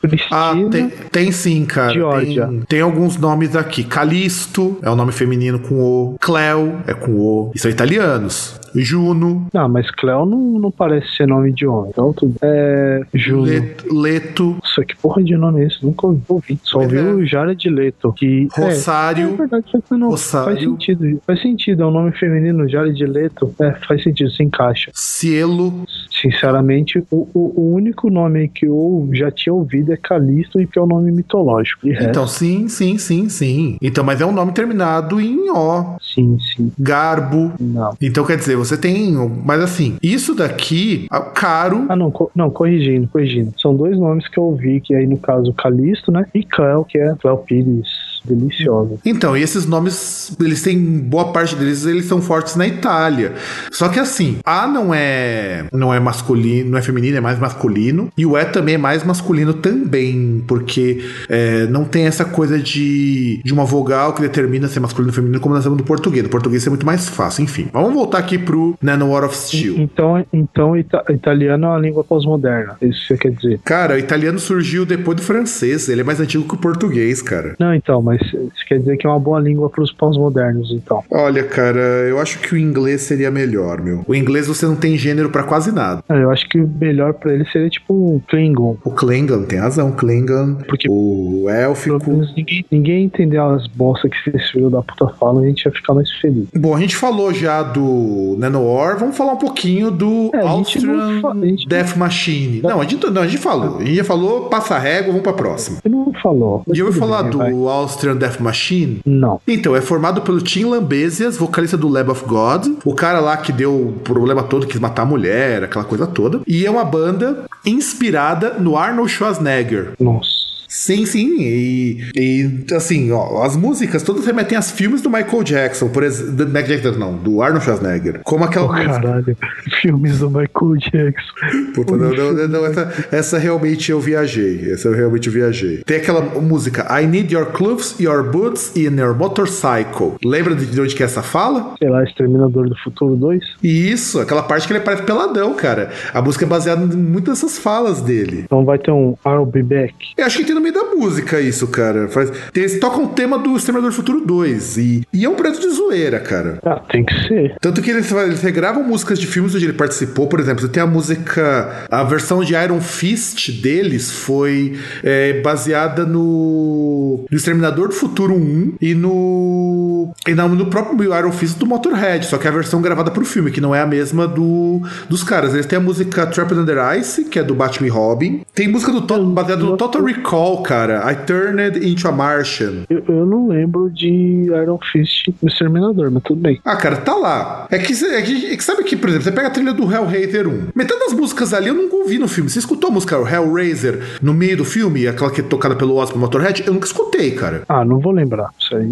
Cristina. Ah, tem, tem sim, cara. Georgia. Tem, tem alguns nomes aqui. Calisto é o nome feminino com O. Cleo é com O. E são italianos. Juno. Não, mas Cleo não, não parece ser nome de homem. Então tudo. É. Juno. Leto, Leto Nossa, que porra de nome é esse? Nunca ouvi. Só ouvi é. o Jared Leto. Que, é, Rosário. É, verdade, faz, não, Rosário. faz sentido. Faz sentido. É um nome feminino, Jared Leto. É, faz sentido, se encaixa. Cielo. Sinceramente, o, o, o único nome que eu já tinha ouvido é Calisto e que é o nome mitológico. De resto, Então, sim, sim, sim, sim. Então, mas é um nome terminado em O. sim, sim. Garbo. Não. Então, quer dizer, você tem. Mas assim, isso daqui, ah, caro. Ah, não, co- não, corrigindo, corrigindo. São dois nomes que eu ouvi, que aí no caso Calisto, né? E Cleo, que é Cleo Pires. Deliciosa. Então, e esses nomes, eles têm boa parte deles, eles são fortes na Itália. Só que assim, A não é não é masculino, não é feminino, é mais masculino, e o E também é mais masculino também, porque é, não tem essa coisa de, de uma vogal que determina se é masculino ou feminino, como nós temos no português. No português é muito mais fácil, enfim. Vamos voltar aqui pro Nano War of Steel. Então, então ita italiano é uma língua pós-moderna. Isso que você quer dizer. Cara, o italiano surgiu depois do francês, ele é mais antigo que o português, cara. Não, então, mas isso quer dizer que é uma boa língua para os pós-modernos, então. Olha, cara, eu acho que o inglês seria melhor, meu. O inglês você não tem gênero pra quase nada. Ah, Eu acho que o melhor para ele seria tipo um Klingon. O Klingon, tem razão, Klingon, Porque- o élfico. ninguém, ninguém entender as bolsas que esses filhos da puta falam, a gente ia ficar mais feliz. Bom, a gente falou já do Nanowar, vamos falar um pouquinho do É, Austrian fa- Death Machine. Não, a gente, não, a gente falou. A gente já falou, passa a régua, vamos pra próxima. Você não falou. mas E eu vou falar bem, do vai. Austrian Death Machine. Não. Então, é formado pelo Tim Lambesias, vocalista do Lab of God, o cara lá que deu o problema todo, quis matar a mulher, aquela coisa toda. E é uma banda inspirada no Arnold Schwarzenegger. Nossa. Sim, sim. E, e, assim, ó, as músicas todas remetem aos filmes do Michael Jackson, por exemplo. Do Michael Jackson, não, do Arnold Schwarzenegger. Como aquela Oh, caralho. Filmes do Michael Jackson. Puta, não, não, não, não, essa, essa realmente eu viajei. Essa eu realmente viajei. Tem aquela música I need your clothes, your boots and your motorcycle. Lembra de onde que é essa fala? Sei lá, Exterminador do Futuro 2. Isso, aquela parte que ele parece peladão, cara. A música é baseada em muitas dessas falas dele. Então vai ter um I'll Be Back. Eu acho que tem no meio da música isso, cara. Faz, eles tocam o tema do Exterminador do Futuro 2. E, e é um projeto de zoeira, cara. Ah, tem que ser. Tanto que eles, eles regravam músicas de filmes onde ele participou, por exemplo, tem a música, a versão de Iron Fist deles foi é, baseada no, no Exterminador do Futuro 1 e no e na- no próprio Iron Fist do Motorhead, só que é a versão gravada pro filme, que não é a mesma do dos caras. Eles têm a música Trapped Under Ice, que é do Batman e Robin. Tem música do to, baseada no Total Recall, cara, I Turned Into a Martian. Eu, eu não lembro de Iron Fist no Exterminador, mas tudo bem. Ah, cara, tá lá. É que, é que, é que sabe que, por exemplo, você pega a trilha do Hellraiser 1. Metade das músicas ali eu nunca ouvi no filme. Você escutou a música Hellraiser no meio do filme? Aquela que é tocada pelo Oscar Motorhead? Eu nunca escutei, cara. Ah, não vou lembrar. Isso aí.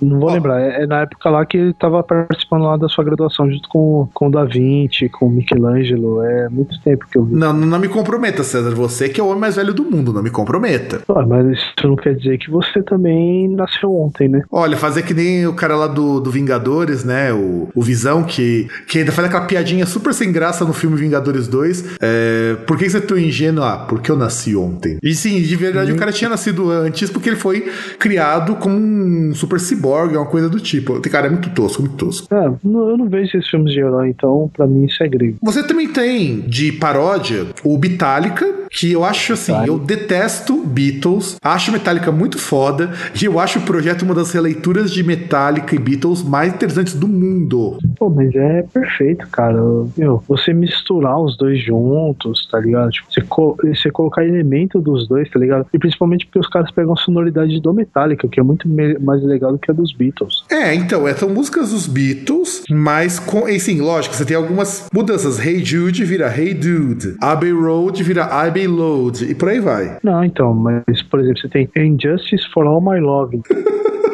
Não vou Ó. lembrar. É, é na época lá que ele tava participando lá da sua graduação junto com, com o Da Vinci, com o Michelangelo. É muito tempo que eu vi. Não, não me comprometa, César. Você que é o homem mais velho do mundo, não me comprometa. Ah, mas isso não quer dizer que você também nasceu ontem, né? Olha, fazer que nem o cara lá do, do Vingadores, né? O, o Visão, que, que ainda faz aquela piadinha super sem graça no filme Vingadores 2. É, por que você é tão ingênuo? Ah, porque eu nasci ontem. E sim, de verdade o cara tinha nascido antes porque ele foi criado como um super ciborgue, uma coisa do tipo. Cara, é muito tosco, muito tosco. Ah, não- eu não vejo esses filmes de herói, então pra mim isso é grego. Você também tem de paródia o Metallica, que eu acho assim, eu detesto Beatles, acho Metallica muito foda, e eu acho o projeto uma das releituras de Metallica e Beatles mais interessantes do mundo. Pô, mas é perfeito, cara. Meu, você misturar os dois juntos, tá ligado? Tipo, você, co- você colocar elemento dos dois, tá ligado? E principalmente porque os caras pegam a sonoridade do Metallica, que é muito mais legal do que a dos Beatles. É, então, é, são músicas dos Beatles, mas com, e sim, lógico, você tem algumas mudanças. Hey Jude vira Hey Dude, Abbey Road vira Abbey E por aí vai. Não, então, mas, por exemplo, você tem Injustice for All My Love.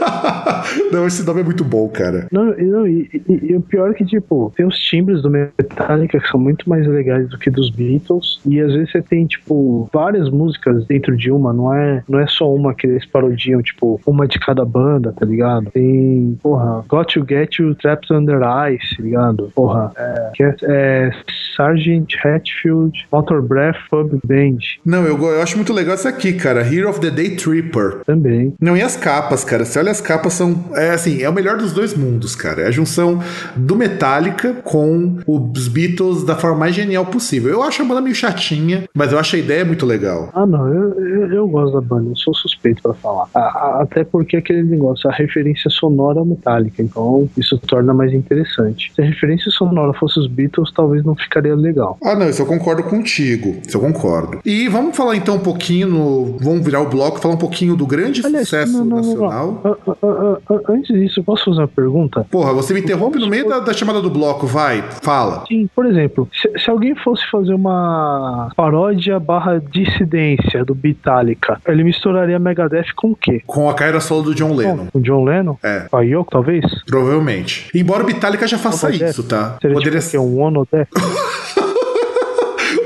Não, esse nome é muito bom, cara. Não, e, não, e, e- e o pior é que, tipo, tem os timbres do Metallica que são muito mais legais do que dos Beatles. E às vezes você tem, tipo, várias músicas dentro de uma, não é, não é só uma que eles parodiam, tipo, uma de cada banda, tá ligado? Tem, porra, Got to Get You Trapped Under Ice, tá ligado? Porra, é, é, é Sgt. Hatfield, Motor Breath Pub Band Não, eu, eu acho muito legal esse aqui, cara. Hero of the Day Tripper. também. Não, e as capas, cara? Você olha as capas, são. É assim, é o melhor dos dois mundos, cara. É a junção do Metallica com os Beatles da forma mais genial possível. Eu acho a banda meio chatinha, mas eu acho a ideia muito legal. Ah, não, eu, eu, eu gosto da banda, eu sou suspeito pra falar. A- a- até porque aquele negócio, a referência sonora é metálica, então isso torna mais interessante. Se a referência sonora fosse os Beatles, talvez não ficaria legal. Ah, não, isso eu concordo contigo. Isso eu concordo. E vamos falar então um pouquinho no. Vamos virar o bloco, falar um pouquinho do grande sucesso não, não, não, nacional. não. Antes disso, eu posso fazer uma pergunta? Porra, você me interrompe no meio da, da chamada do bloco, vai, fala. Sim, por exemplo, se, se alguém fosse fazer uma paródia barra dissidência do Metallica, ele misturaria Megadeth com o quê? Com a carreira solo do John Lennon. Com o John Lennon? É. Com a Yoko, talvez? Provavelmente. Embora o Metallica já faça isso, tá? Seria Poderia tipo, quê? um Death?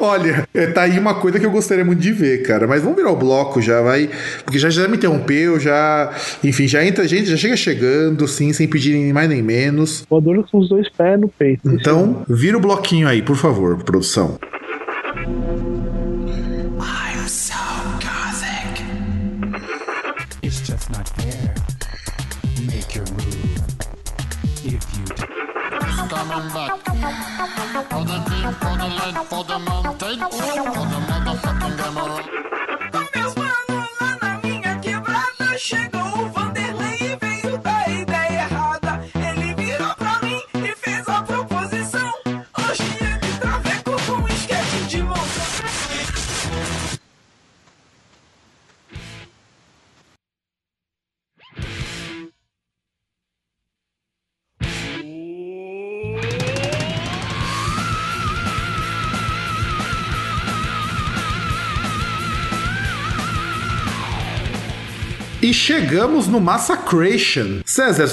Olha, é, tá aí uma coisa que eu gostaria muito de ver, cara. Mas vamos virar o bloco já, vai. Porque já, já me interrompeu, já. Enfim, já entra gente, já chega chegando, sim, sem pedir nem mais nem menos. Voadora com os dois pés no peito. Então, vira o bloquinho aí, por favor, produção. I'm so gothic. It's just not fair. Make your move. If you do. coming back. For the for the light, for the chegamos no Massacration. César,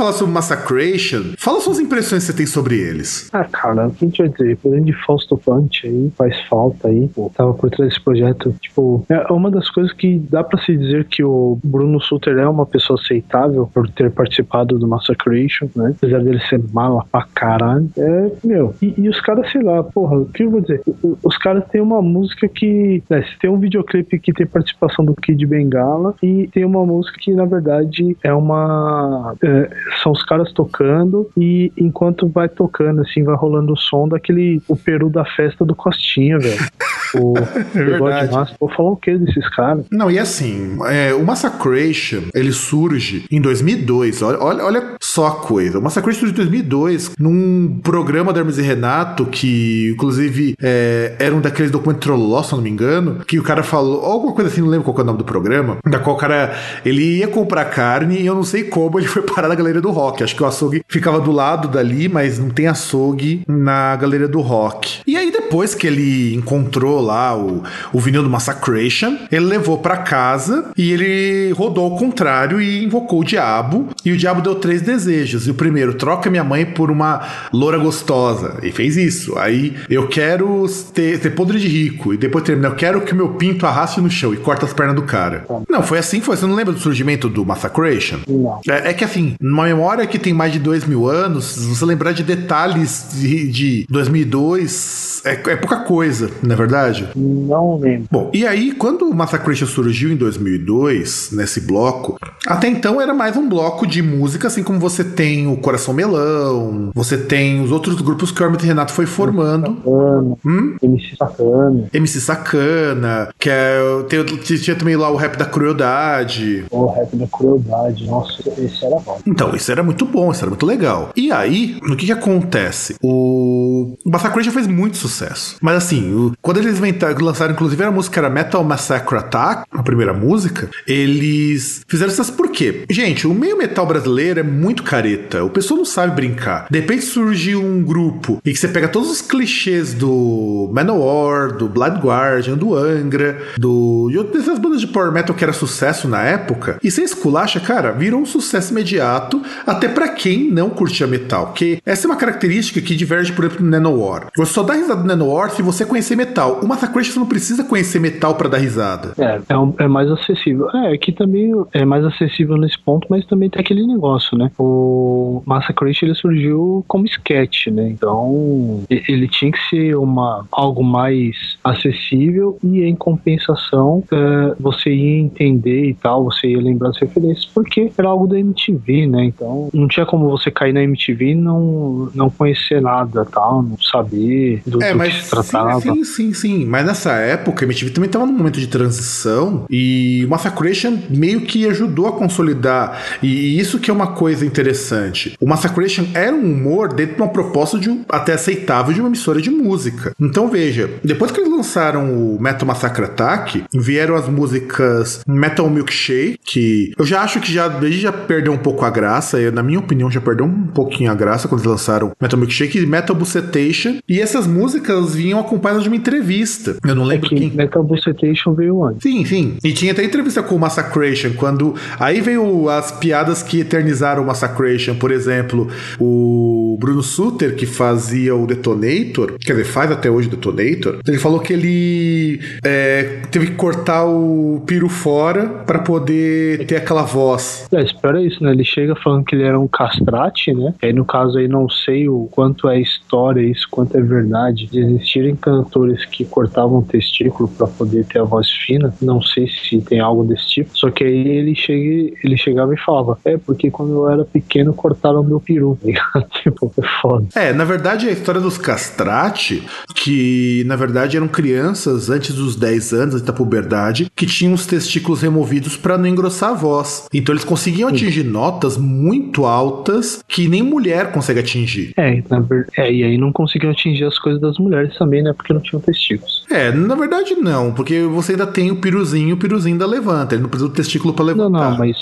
falar sobre Massacration, fala suas impressões que você tem sobre eles. Ah, cara, o que a gente vai dizer? Além de Fausto Punch aí, faz falta aí, pô, tava por trás desse projeto. Tipo, é uma das coisas que dá pra se dizer que o Bruno Suter é uma pessoa aceitável por ter participado do Massacration, né? Apesar dele ser mala pra caralho. É, meu, e, e os caras, sei lá, porra, o que eu vou dizer? O- o- Os caras têm uma música que. Né, tem um videoclipe que tem participação do Kid Bengala e tem uma música que, na verdade, é uma. é, são os caras tocando e enquanto vai tocando, assim, vai rolando o som daquele. O peru da festa do Costinha, velho. O verdade. Bigode Massa. Vou falar o que desses caras? Não, e assim, é, o Massacration, ele surge em 2002. Olha, olha, olha só a coisa. O Massacration surge em 2002 num programa da Hermes e Renato, que inclusive é, era um daqueles documentos Trolló, se eu não me engano, que o cara falou, alguma coisa assim, não lembro qual é o nome do programa, da qual o cara, ele ia comprar carne e eu não sei como ele foi parar na galeria do rock. Acho que o açougue ficava do lado dali, mas não tem açougue na galeria do rock. E aí depois que ele encontrou lá o, o vinil do Massacration, ele levou pra casa e ele rodou ao contrário e invocou o diabo. E o diabo deu três desejos. E o primeiro, troca minha mãe por uma loura gostosa. E fez isso. Aí eu quero ter, ter podre de rico. E depois termina, eu quero que o meu pinto arraste no chão e corta as pernas do cara. Não, foi assim, foi. Você não lembra do surgimento do Massacration? Não. É, é que assim, numa memória que tem mais de dois mil anos, você lembrar de detalhes de, de 2002, é, é pouca coisa, não é verdade? Não lembro. Bom, e aí, quando o Massacration surgiu em 2002, nesse bloco, até então era mais um bloco de música, assim como você tem o Coração Melão, você tem os outros grupos que o Hermes e Renato foi formando. Sacana, Hum? MC Sacana, MC Sacana, que é, tem, tinha também lá o Rap da Crueldade. o rap da crueldade. Nossa, esse era bom. Então, isso era muito bom, isso era muito legal. E aí, no que que acontece? O o Massacration fez muito sucesso. Mas assim, o- quando eles inventaram, lançaram, inclusive, a música era Metal Massacre Attack, a primeira música, eles fizeram isso por quê? Gente, o meio metal brasileiro é muito careta. O pessoal não sabe brincar. De repente surge um grupo e que você pega todos os clichês do Manowar, do Blood Guardian, do Angra, do. de outras bandas de power metal que era sucesso na época. E você esculacha, cara, virou um sucesso imediato, até pra quem não curtia metal. Porque essa é uma característica que diverge, por exemplo, do Nanowar. Você só dá risada do Nanowar se você conhecer metal. O Massacration não precisa conhecer metal pra dar risada. É, é, um- é mais acessível. É, aqui também é mais acessível nesse ponto, mas também tem aquele negócio, né? O Massacration ele surgiu como sketch, né? Então ele tinha que ser uma, algo mais acessível e em compensação é, você ia entender e tal, você ia lembrar as referências, porque era algo da MTV, né? Então não tinha como você cair na MTV e não, não conhecer nada, tal, não saber do, É, do mas que se tratava. sim, sim, sim. Mas nessa época, a MTV também estava num momento de transição e o Massacration meio que ajudou a consolidar. E isso que é uma coisa interessante. O Massacration era um humor dentro de uma proposta de um, até aceitável de uma emissora de música. Então veja, depois que eles lançaram o Metal Massacre Attack, vieram as músicas Metal Milkshake, que eu já acho que já, já perdeu um pouco a graça. Eu, na minha opinião, já perdeu um pouquinho a graça quando eles lançaram Metal Milkshake e Metal Bucetation. E essas músicas vinham acompanhadas de uma entrevista. Eu não lembro que quem. Metal Bucetation veio antes. Sim, sim. E tinha até entrevista com o Massacration, quando. Aí veio as piadas que eternizaram o Massacration. Por exemplo, o Bruno Suter, que fazia o Detonator, quer dizer, faz até hoje o Detonator, ele falou que ele é, teve que cortar o piro fora pra poder ter aquela voz. É, espera isso, né? Ele chega falando que ele era um castrate, né? E aí, no caso aí, não sei o quanto é história isso, quanto é verdade de existirem cantores que cortavam o testículo pra poder ter a voz fina. Não sei se tem algo desse tipo. Só que aí ele, chega, ele chegava e falava: É, porque quando eu era pequeno cortaram meu peru. tipo, é foda. É, na verdade, a história dos castrati, que na verdade eram crianças antes dos 10 anos, antes da puberdade, que tinham os testículos removidos para não engrossar a voz. Então eles conseguiam atingir notas muito altas que nem mulher consegue atingir. É, na ver- é, e aí não conseguiam atingir as coisas das mulheres também, né? Porque não tinham testículos. É, na verdade não, porque você ainda tem o piruzinho, o piruzinho ainda levanta, ele não precisa do testículo para levantar. não, mas.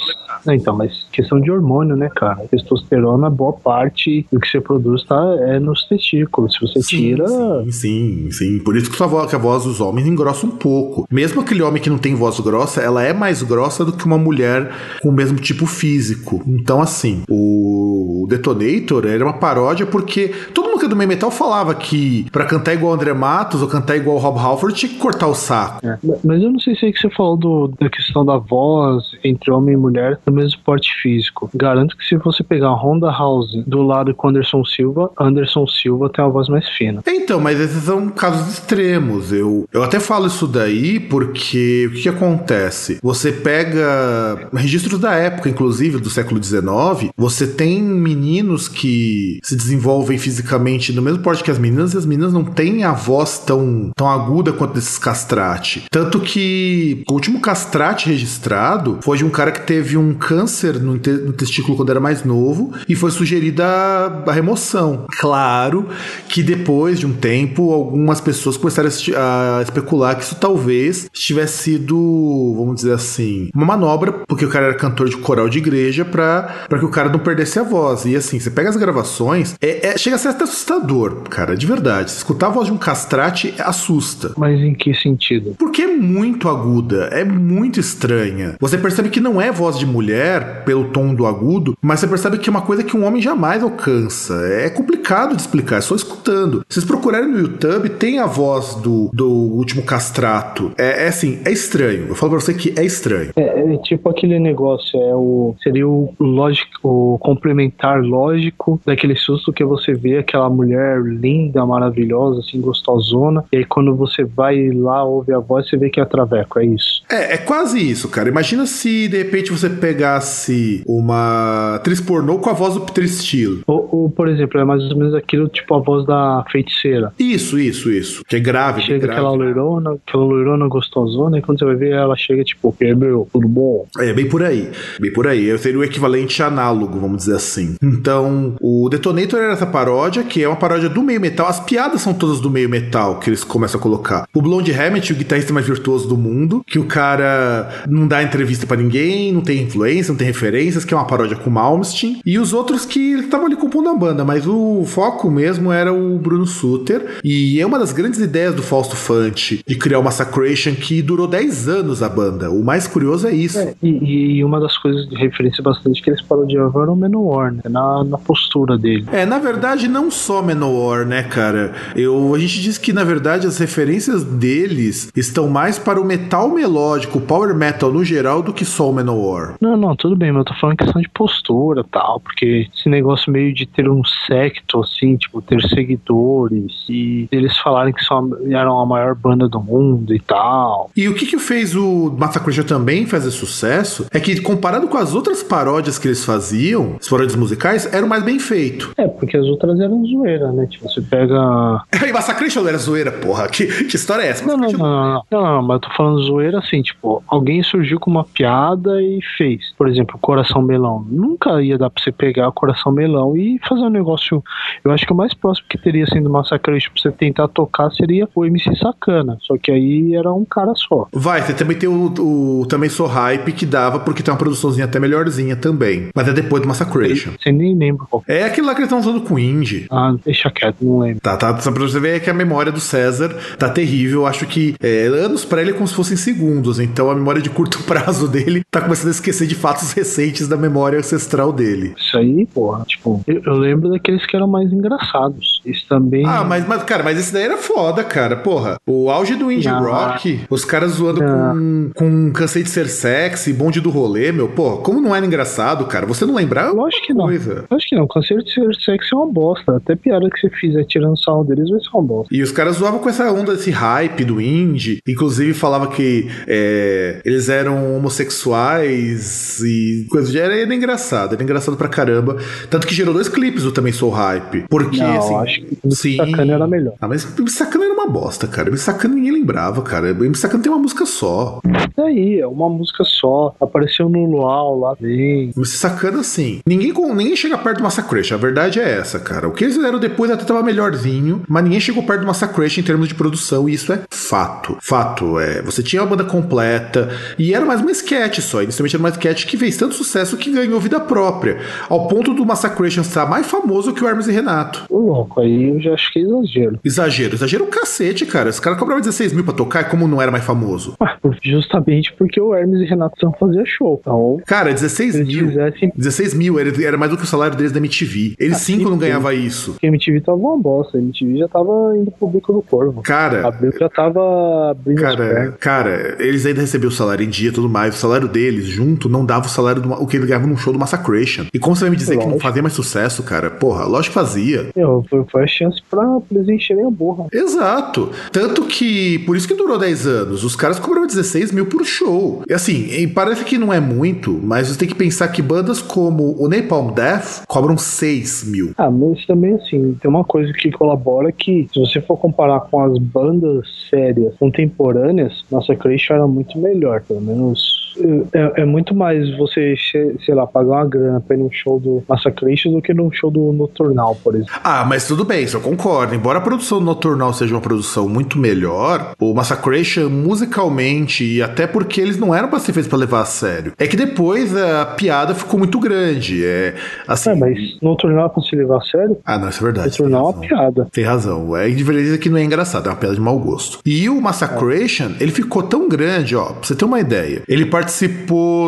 Não, então, mas questão de hormônio, né, cara? Testosterona, boa parte do que você produz tá, é nos testículos. Se você Sim, tira. Sim, sim, sim. Por isso que, sua voz, que a voz dos homens engrossa um pouco. Mesmo aquele homem que não tem voz grossa, ela é mais grossa do que uma mulher com o mesmo tipo físico. Então, assim, o Detonator era uma paródia porque todo mundo que é do meio metal falava que pra cantar igual o André Matos ou cantar igual o Rob Halford tinha que cortar o saco. É, Mas eu não sei se é que você falou do, da questão da voz entre homem e mulher no mesmo porte físico. Garanto que se você pegar a Honda House do lado com Anderson Silva, Anderson Silva tem a voz mais fina. Então, mas esses são casos extremos. Eu, eu até falo isso daí porque o que, que acontece? Você pega registros da época, inclusive do século XIX, você tem meninos que se desenvolvem fisicamente no mesmo porte que as meninas e as meninas não têm a voz tão, tão aguda quanto desses castrate. Tanto que o último castrate registrado foi de um cara que teve um câncer no, no testículo quando era mais novo e foi sugerida a, remoção. Claro que depois de um tempo, algumas pessoas começaram a, especular que isso talvez tivesse sido, vamos dizer assim, uma manobra, porque o cara era cantor de coral de igreja pra, pra que o cara não perdesse a voz. E assim, você pega as gravações, é, é- chega a ser até assustador, cara, de verdade. Se escutar a voz de um castrate, assusta. Mas em que sentido? Porque é muito aguda, é muito estranha. Você percebe que não é voz de mulher, pelo tom do agudo, mas você percebe que é uma coisa que um homem jamais alcança. É complicado de explicar, é só escutando. Se vocês procurarem no YouTube, tem a voz do, do último castrato. É, é assim, é estranho. Eu falo pra você que é estranho. É, é tipo aquele negócio, é o seria o lógico, o complementar lógico daquele susto que você vê aquela mulher linda, maravilhosa, assim, gostosona, e aí quando você vai lá, ouve a voz, você vê que é traveco, é isso. É, é quase isso, cara. Imagina se de repente você pegasse uma atriz pornô com a voz do Peter Steele. Ou, ou, por exemplo, é mais ou menos aquilo, tipo a voz da feiticeira. Isso, isso, isso. Que é grave, bem Chega grave. aquela loirona, aquela loirona gostosona, e quando você vai ver, ela chega tipo, e meu, tudo bom? É, bem por aí. Bem por aí. Seria o equivalente análogo, vamos dizer assim. Então, o Detonator era essa paródia, que é uma paródia do meio metal. As piadas são todas do meio metal que eles começam a colocar. O Blonde Hammett, o guitarrista mais virtuoso do mundo, que o cara não dá entrevista pra ninguém, não tem influência, não tem referências, que é uma paródia com o Malmsteen. E os outros que estavam ali compondo a banda, mas o foco mesmo era o Bruno Suter. E é uma das grandes ideias do Fausto Fante de criar o Massacration que durou 10 anos a banda. O mais curioso é isso. É, e, e uma das coisas de referência bastante que eles parodiavam era o Manowar, né? Na, na postura dele. É, na verdade, não só Manowar, né, cara? Eu, a gente diz que, na verdade, as referências deles estão mais para o metal melódico, o power metal no geral, do que só o Manowar. Não, não, tudo bem, mas eu tô falando questão de postura e tal, porque esse negócio meio de ter um secto, assim, tipo, ter seguidores e eles falarem que são, eram a maior banda do mundo e tal. E o que que fez o Massacration também fazer sucesso é que, comparado com as outras paródias que eles faziam, as paródias musicais, era o mais bem feito. É, porque as outras eram zoeira, né? Tipo, você pega. E Massacration era zoeira, porra. Que, que história é essa? Não, não, não, não, não, não, mas eu tô falando zoeira assim, tipo, alguém surgiu com uma piada e fez. Por exemplo, Coração Melão. Nunca ia dar pra você pegar o Coração Melão e fazer um negócio. Eu acho que o mais próximo que teria sendo Massacration pra você tentar tocar seria o MC Sacana. Só que aí era um cara só. Vai, você também tem o, o Também Sou Hype que dava, porque tem uma produçãozinha até melhorzinha também. Mas é depois do Massacration. Você nem lembra qual. É aquilo lá que eles estão usando com Indie. Ah, deixa quieto, não lembro. Tá, tá, só pra você ver que a memória do César tá terrível. Eu acho que é, anos pra ele é como se fossem segundos. Então a memória de curto prazo dele tá começando a esquecer de fatos recentes da memória ancestral dele. Isso aí, porra, tipo, eu, eu lembro daqueles que eram mais engraçados. Isso também. Ah, mas, mas, cara, mas esse daí era foda, cara. Porra, o auge do indie Não. rock, os caras zoando com, com Cansei de Ser Sexy, Bonde do Rolê, meu. Porra, como não era engraçado, cara? Você não lembrar? Lógico que não. coisa. Acho que não, Conselho de ser sexo é uma bosta. Até piada que você fizer tirando sarro deles vai ser uma bosta. E os caras zoavam com essa onda, esse hype do indie. Inclusive falava que é, eles eram homossexuais e coisa de. Era, era engraçado, era engraçado pra caramba. Tanto que gerou dois clipes do Também Sou Hype. Porque, não, assim. acho que o sim. Sacana era melhor. Ah, mas o Sacana era uma bosta, cara. O Sacana ninguém lembrava, cara. O Sacana tem uma música só. Daí, é uma música só. Apareceu no Luau lá bem. Sacana, assim. Ninguém, com- ninguém chega perto do Massacration. A verdade é essa, cara. O que eles fizeram depois até tava melhorzinho, mas ninguém chegou perto do Massacration em termos de produção, e isso é fato. Fato. É, você tinha uma banda completa, e era mais uma sketch só. Inicialmente era uma sketch que fez tanto sucesso que ganhou vida própria. Ao ponto do Massacration estar mais famoso que o Hermes e Renato. O louco, aí eu já acho que é exagero. Exagero, exagero o cacete, cara. Os caras cobravam 16 mil pra tocar, e como não era mais famoso? Por- Justamente porque o Hermes e Renato não faziam show. Então, Cara, 16 se eles mil. Fizessem, 16 mil era, era mais do que o salário deles da MTV. Eles Ah, cinco não sim. ganhavam isso. porque a MTV tava uma bosta. A MTV já tava indo pro bico do corvo. Cara, Abril já tava abrindo Cara, cara, eles ainda recebiam o salário em dia e tudo mais. O salário deles, junto, não dava o salário do, o que eles ganhavam num show do Massacration. E como você vai me dizer que não Lógico. fazia mais sucesso, cara? Porra, lógico que fazia. Meu, foi, foi a chance pra, pra eles encherem a borra. Exato. Tanto que, por isso que durou 10 anos. Os caras cobravam 16 mil por show. E assim, parece que não é muito, mas você tem que pensar que bandas como o Napalm Death cobram 6 mil. Ah, mas também assim, tem uma coisa que colabora que, se você for comparar com as bandas sérias contemporâneas, nossa Creation era muito melhor, pelo menos. É, é muito mais você, sei lá, pagar uma grana pra ir num show do Massacration do que num show do Noturnal, por exemplo. Ah, mas tudo bem, isso eu concordo. Embora a produção noturnal seja uma produção muito melhor, o Massacration musicalmente, e até porque eles não eram pra ser feitos pra levar a sério. É que depois a piada ficou muito grande. É assim. É, mas Noturnal é pra se levar a sério? Ah, não, isso é verdade. Noturnal é uma piada. Tem razão. É indiferença que não é engraçado, é uma piada de mau gosto. E o Massacration, ele ficou tão grande, ó, pra você ter uma ideia. Ele participou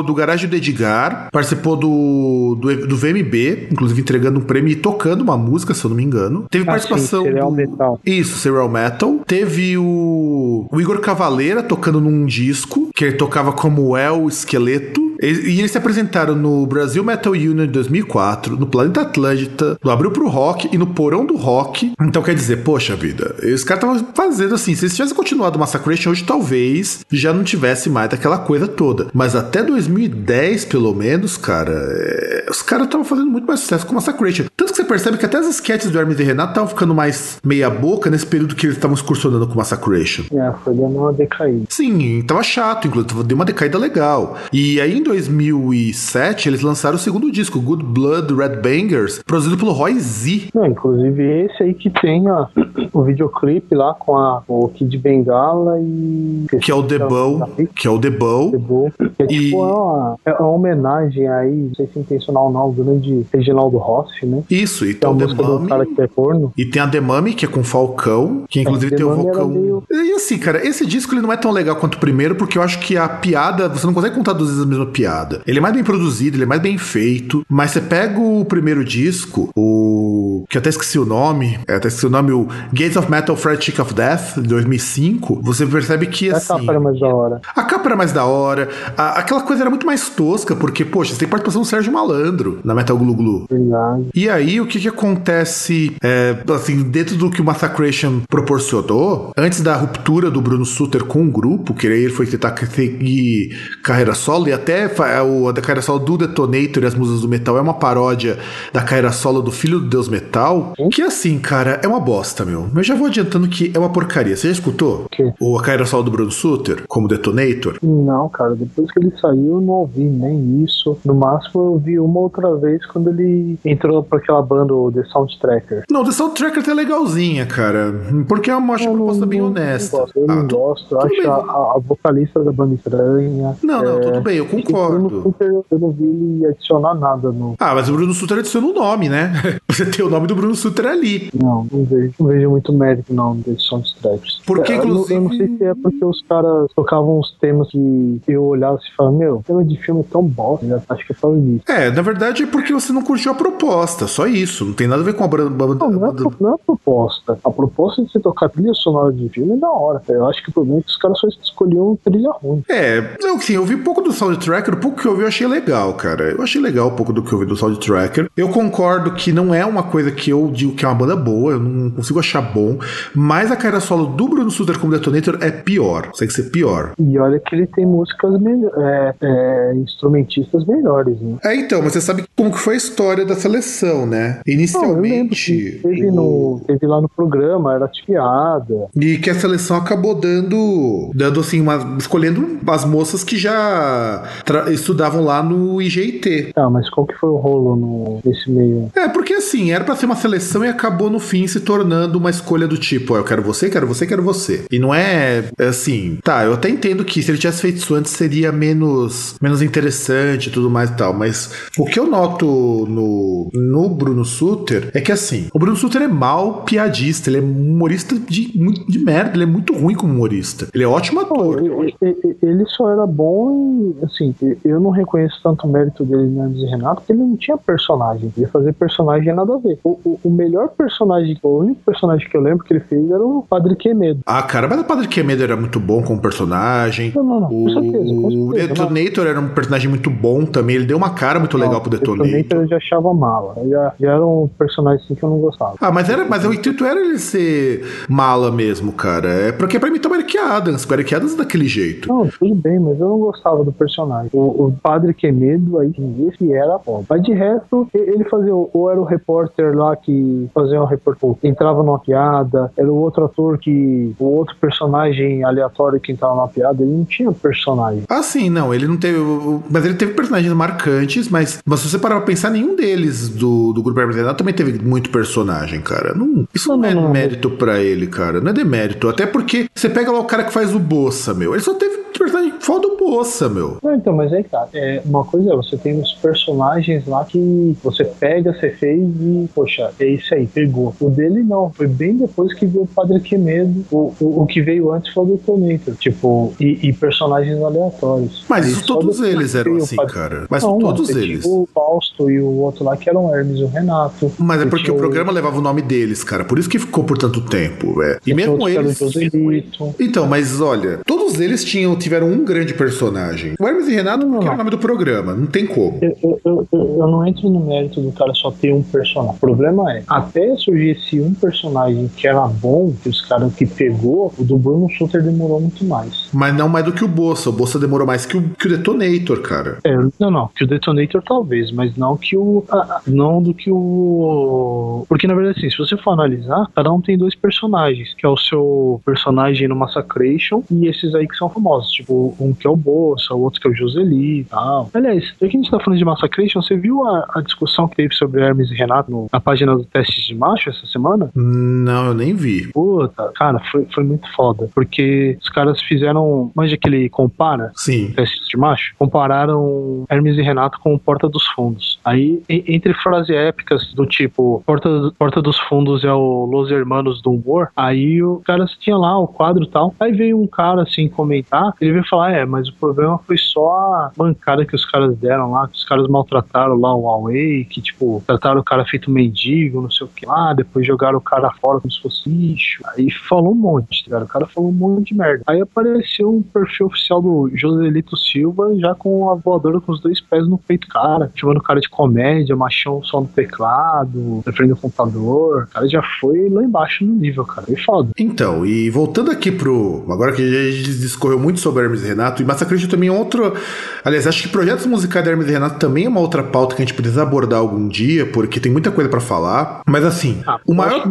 do Garagem do Edgar, participou do, do, do VMB, inclusive entregando um prêmio e tocando uma música, se eu não me engano. Teve Ah, participação. sim, Serial do- Metal. Isso, Serial Metal. Teve o, o Igor Cavaleira tocando num disco, que ele tocava como El Esqueleto. E, eles se apresentaram no Brasil Metal Union em 2004, no Planeta Atlântida, no Abril pro Rock e no Porão do Rock. Então quer dizer, poxa vida, os caras estavam fazendo assim. Se eles tivessem continuado o Massacration hoje, talvez já não tivesse mais daquela coisa toda. Mas até 2010, pelo menos, cara, é, os caras estavam fazendo muito mais sucesso com o Massacration. Tanto que você percebe que até as sketches do Hermes e Renato estavam ficando mais meia boca nesse período que eles estavam excursionando com o Massacration. É, foi dando uma decaída. Sim, tava chato, inclusive, deu uma decaída legal. E em 2007 eles lançaram o segundo disco, Good Blood Red Bangers, produzido pelo Roy Z. Não, inclusive esse aí que tem a, o videoclipe lá com a, o Kid Bengala e. Que é o The Bow, que é o The Bow. É E- tipo é uma, é uma homenagem aí, não sei se é intencional ou não, ao grande Reginaldo Rossi, né? Isso, e é tem o The do cara Mummy. que é. E tem a The Mummy, que é com Falcão, que inclusive The tem o Mummy Falcão. meio- E assim, cara, esse disco ele não é tão legal quanto o primeiro, porque eu acho que a piada, você não consegue contar duas vezes a mesma piada. Ele é mais bem produzido, ele é mais bem feito, mas você pega o primeiro disco, o. que eu até esqueci o nome, é, até esqueci o nome, o Gates of Metal Fred Chick of Death, de 2005, você percebe que A assim. capa era mais da hora. A capa era mais da hora, a- aquela coisa era muito mais tosca, porque, poxa, você tem participação do Sérgio Malandro na Metal Glu Glu. Verdade. E aí, o que que acontece, é, assim, dentro do que o Massacration proporcionou, antes da ruptura do Bruno Sutter com o grupo, que aí ele foi tentar seguir carreira solo, e até fa- o, a carreira solo do Detonator e as musas do metal é uma paródia da carreira solo do Filho do Deus Metal, que assim, cara, é uma bosta, meu. Eu já vou adiantando que é uma porcaria. Você já escutou? quê? O a carreira solo do Bruno Sutter, como Detonator? Não, cara, depois que ele saiu, eu não ouvi nem isso. No máximo, eu vi uma outra vez quando ele entrou pra aquela banda, o The Soundtracker. Não, The Soundtracker é legalzinha, cara. Porque é uma, acho não- proposta bem não- honesta. Não gosto, eu Ah, não gosto. Tudo acho a, a- vocalista da banda estranha. Não, não, É, tudo bem, eu Bruno concordo. Sutter, eu não vi ele adicionar nada no. Ah, mas o Bruno Sutter adiciona o nome, né? Você tem o nome do Bruno Sutter ali. Não, não vejo, não vejo muito mérito não desses soundtracks. Porque, É, eu, não- inclusive- eu não sei se é porque os caras tocavam uns temas que eu olhava e falava, meu, tema de filme é tão bosta, né? acho que é só isso. É, na verdade é porque você não curtiu a proposta, só isso. Não tem nada a ver com a banda. Não, não é, pro- não é proposta. A proposta de você tocar trilha sonora de filme é da hora. Eu acho que o problema é que os caras só escolhiam trilha ruim. É, assim, eu vi pouco do Soundtracker, o pouco que eu vi eu achei legal, cara. Eu achei legal um pouco do que eu vi do Soundtracker. Eu concordo que não é uma coisa que eu digo que é uma banda boa, eu não consigo achar bom, mas a carreira solo do Bruno Sutter como Detonator é pior, consegue ser pior. E olha que ele tem músicas melhor, é, é, instrumentistas melhores, né? É, então, mas você sabe como que foi a história da seleção, né? Não, que Inicialmente. teve, o- no, teve lá no programa, era piada. E que a seleção acabou dando, dando assim, uma, escolhendo as moças que já estudavam lá no IGIT. Tá, mas qual que foi o rolo no, nesse meio? É, porque assim, era pra ser uma seleção e acabou no fim se tornando uma escolha do tipo, ó, eu quero você, quero você, quero você. E não é é assim, tá, eu até entendo que se ele tivesse feito isso antes seria menos, menos interessante e tudo mais e tal, mas o que eu noto no, no Bruno Sutter é que assim, o Bruno Sutter é mal piadista, ele é humorista de, de merda, ele é muito ruim como humorista. Ele é ótimo ator. ele, só era bom e, assim, eu não reconheço tanto o mérito dele no Hermes e Renato, porque ele não tinha personagem. Ele ia fazer personagem nada a ver. O, o, o melhor personagem, o único personagem que eu lembro que ele fez era o Padre Quemedo. Ah, cara, mas o Padre Quemedo era muito bom como personagem. Não, não, não, com certeza, com O certeza. Detonator era um personagem muito bom também. Ele deu uma cara muito legal pro Detonator. eu já achava mala. Já, já era um personagem assim que eu não gostava. Ah, mas, era, mas o intuito era ele ser mala mesmo, cara. É porque pra imitar o Eric Adams. O Eric Adams é daquele jeito. Não, tudo bem, mas eu não gostava do personagem. O, o Padre Quemedo, aí, esse era bom. Mas de resto, ele fazia, ou era o repórter lá que fazia um repórter, entrava numa piada, era o outro ator que, o outro personagem aleatório que entrava numa piada, ele não tinha personagem. Ah, sim, não, ele não teve. Mas ele teve personagens marcantes, mas, mas se você parar pra pensar, nenhum deles do, do grupo Renato também teve muito personagem, cara. Não, isso não, Não, é não, não. mérito pra ele, cara. Não é demérito. Até porque você pega lá o cara que faz o Bossa, meu. Ele só teve personagem foda Bossa, meu. Não, então, mas aí tá. É, uma coisa é, você tem os personagens lá que você pega, você fez e, poxa, é isso aí, pegou. O dele não, foi bem depois que veio o Padre Quemedo. O, o, o que veio antes foi o Detonator, tipo, e, e personagens aleatórios. Mas isso todos eles eram assim, Padre- cara. Mas Não, todos eles. tinha O Fausto e o outro lá que eram Hermes e o Renato. Mas é porque tinha o programa levava o nome deles, cara. Por isso que ficou por tanto tempo, é. E mesmo eles. Então, mas olha, todos eles tinham, tiveram um grande personagem. O Hermes e Renato, Não, porque era o nome do programa, não tem como. Eu, eu, eu, eu- não entro no mérito do cara só ter um personagem. O problema é, até surgir esse um personagem que era bom, que os caras que pegou, o do Bruno Sutter demorou muito mais. Mas não mais do que o Bossa. O Bossa demorou mais que o, que o Detonator, cara. É, não, não, que o Detonator talvez, mas não que o. ah, não do que o. Porque na verdade, assim, se você for analisar, cada um tem dois personagens, que é o seu personagem no Massacration e esses aí que são famosos. Tipo, Um que é o Bolsa, o outro que é o Joseli e tal. Aliás, já que a gente tá falando de Massacration, você viu a, a discussão que teve sobre Hermes e Renato no- na página do Teste de Macho essa semana? Não, eu nem vi. Puta, cara, foi, foi muito foda. Porque os caras fizeram. Manja que ele compara? Sim. Testes de macho, compararam Hermes e Renato com Porta dos Fundos. Aí, entre frases épicas do tipo Porta, Porta dos Fundos é o Los Hermanos do humor, aí o cara tinha lá o quadro e tal. Aí veio um cara assim comentar, ele veio falar: é, mas o problema foi só a bancada que os caras deram lá, que os caras maltrataram lá o Huawei, que tipo, trataram o cara feito mendigo, não sei o que lá, depois jogaram o cara fora como se fosse lixo. Aí falou um monte, tá ligado? O cara falou um monte de merda. Aí apareceu um perfil oficial do Joselito Silva, já com a voadora com os dois pés no peito cara, chamando o cara de comédia, machão só no teclado, na frente do computador. O cara já foi lá embaixo no nível, cara. Foi foda. Então, e voltando aqui pro. Agora que a gente discorreu muito sobre Hermes e Renato, e Massacration também é outro. Aliás, acho que projetos musicais da Hermes e Renato também é uma outra pauta que a gente precisa abordar algum dia, porque tem muita coisa pra falar. Mas assim, Ah, o maior. acho que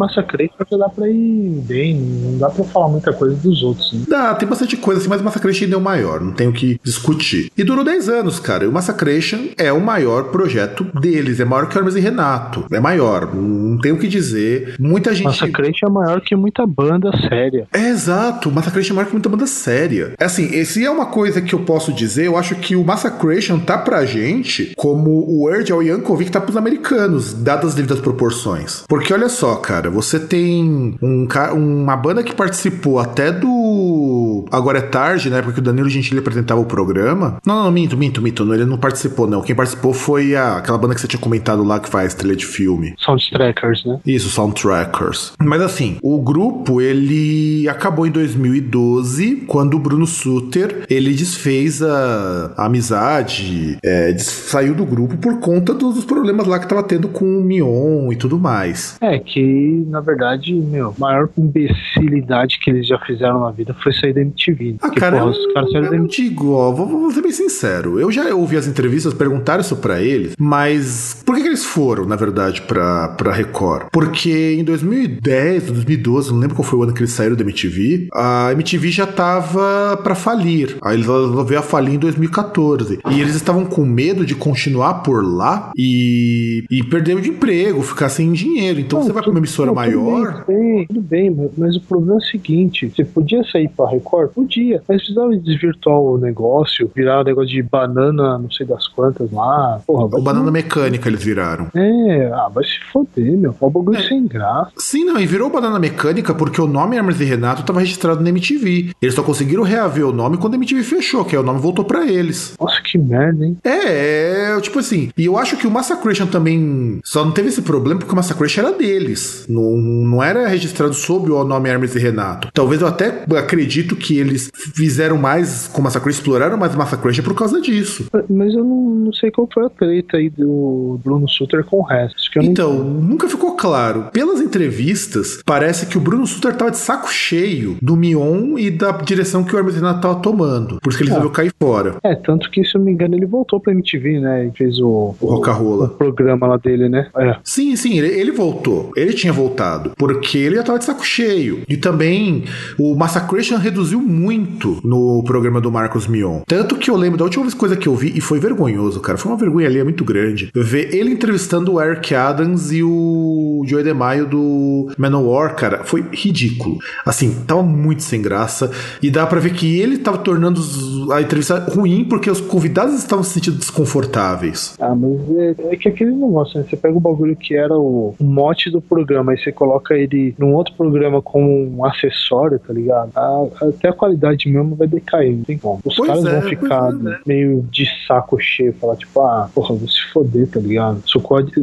dá pra ir bem, não dá pra falar muita coisa dos outros, né? Dá, tem bastante coisa assim, mas o ainda é o maior, não tem o que discutir. E durou 10 anos, cara. E o Massacration é o maior projeto deles, é maior que o Hermes e Renato. É maior, não tem o que dizer. Muita gente. Massacre é maior que muita banda séria. É exato, o Massacration marca muita banda séria. É assim, esse é uma coisa que eu posso dizer, eu acho que o Massacration tá pra gente como o Urge ao Yankovic tá pros americanos, dadas as devidas proporções. Porque olha só, cara, você tem um, uma banda que participou até do Agora é Tarde, né, porque o Danilo Gentili apresentava o programa. Não, não, não, minto, minto, minto, não, ele não participou não. Quem participou foi a- aquela banda que você tinha comentado lá que faz trilha de filme. Soundtrackers, né? Isso, Soundtrackers. Mas assim, o grupo ele acabou em 2012, quando o Bruno Suter ele desfez a, a amizade, é, saiu do grupo por conta dos, dos problemas lá que tava tendo com o Mion e tudo mais. É que, na verdade, meu, a maior imbecilidade que eles já fizeram na vida foi sair da MTV. Ah, cara, porra, eu, os caras eu da não digo, ó, vou, vou ser bem sincero. Eu já ouvi as entrevistas, perguntaram isso pra eles, mas por que, que eles foram, na verdade, pra, pra Record? Porque em 2010, 2012, não lembro qual foi o ano que eles saíram da MTV, a MTV já tava pra falir. Aí eles resolveram a falir em 2014. E eles estavam com medo de continuar por lá e, e perder o emprego, ficar sem dinheiro. Então Não, você vai pra uma emissora não, maior. Tudo bem, tudo bem, mas- mas o problema é o seguinte: você podia sair pra Record? Podia, mas precisava desvirtuar o negócio, virar um negócio de banana, não sei das quantas lá. Porra, O banana mecânica eles viraram. É, ah, vai se foder, meu. É um bagulho sem graça. Sim, não, e virou Banana Mecânica porque o nome Hermes e Renato estava registrado na MTV. Eles só conseguiram reaver o nome quando a MTV fechou, que aí o nome voltou pra eles. Nossa, que merda, hein? É, é, tipo assim, e eu acho que o Massacration também só não teve esse problema porque o Massacration era deles. Não, não era registrado sob o nome Hermes e Renato. Talvez eu até acredito que eles fizeram mais com o Massacration, exploraram mais o Massacration por causa disso. Mas eu não, não sei qual foi a treta aí do Bruno Sutter com o resto. Eu não Então, nunca ficou claro. Pelas entrevistas, parece que o Bruno Sutter tava de saco cheio do Mion e da direção que o Hermes e Renato tava tomando. Por isso que ele resolveu cair fora. É, tanto que, se eu não me engano, ele voltou pra MTV, né? E fez o, O Rocarola. o programa lá dele, né? É. Sim, sim, ele, ele voltou. Ele tinha voltado. Porque ele já tava de saco cheio. E também o Massacration reduziu muito no programa do Marcos Mion. Tanto que eu lembro da última vez coisa que eu vi, e foi vergonhoso, cara. Foi uma vergonha ali, é muito grande. Ver ele entrevistando o Eric Adams e o Joey DeMaio do Manowar, cara. Foi ridículo. Assim, tava muito sem graça. E dá pra ver que ele tava tornando os- a entrevista ruim porque os convidados estavam se sentindo desconfortáveis. Ah, mas é, é que aquele negócio, né? Você pega o bagulho que era o, mote do programa, aí você coloca ele num outro programa como um acessório, tá ligado? A- até a qualidade mesmo vai decair, não tem como. Os Pois caras é, vão ficar é. meio de saco cheio, falar tipo, ah, porra, vou se foder, tá ligado? Sou.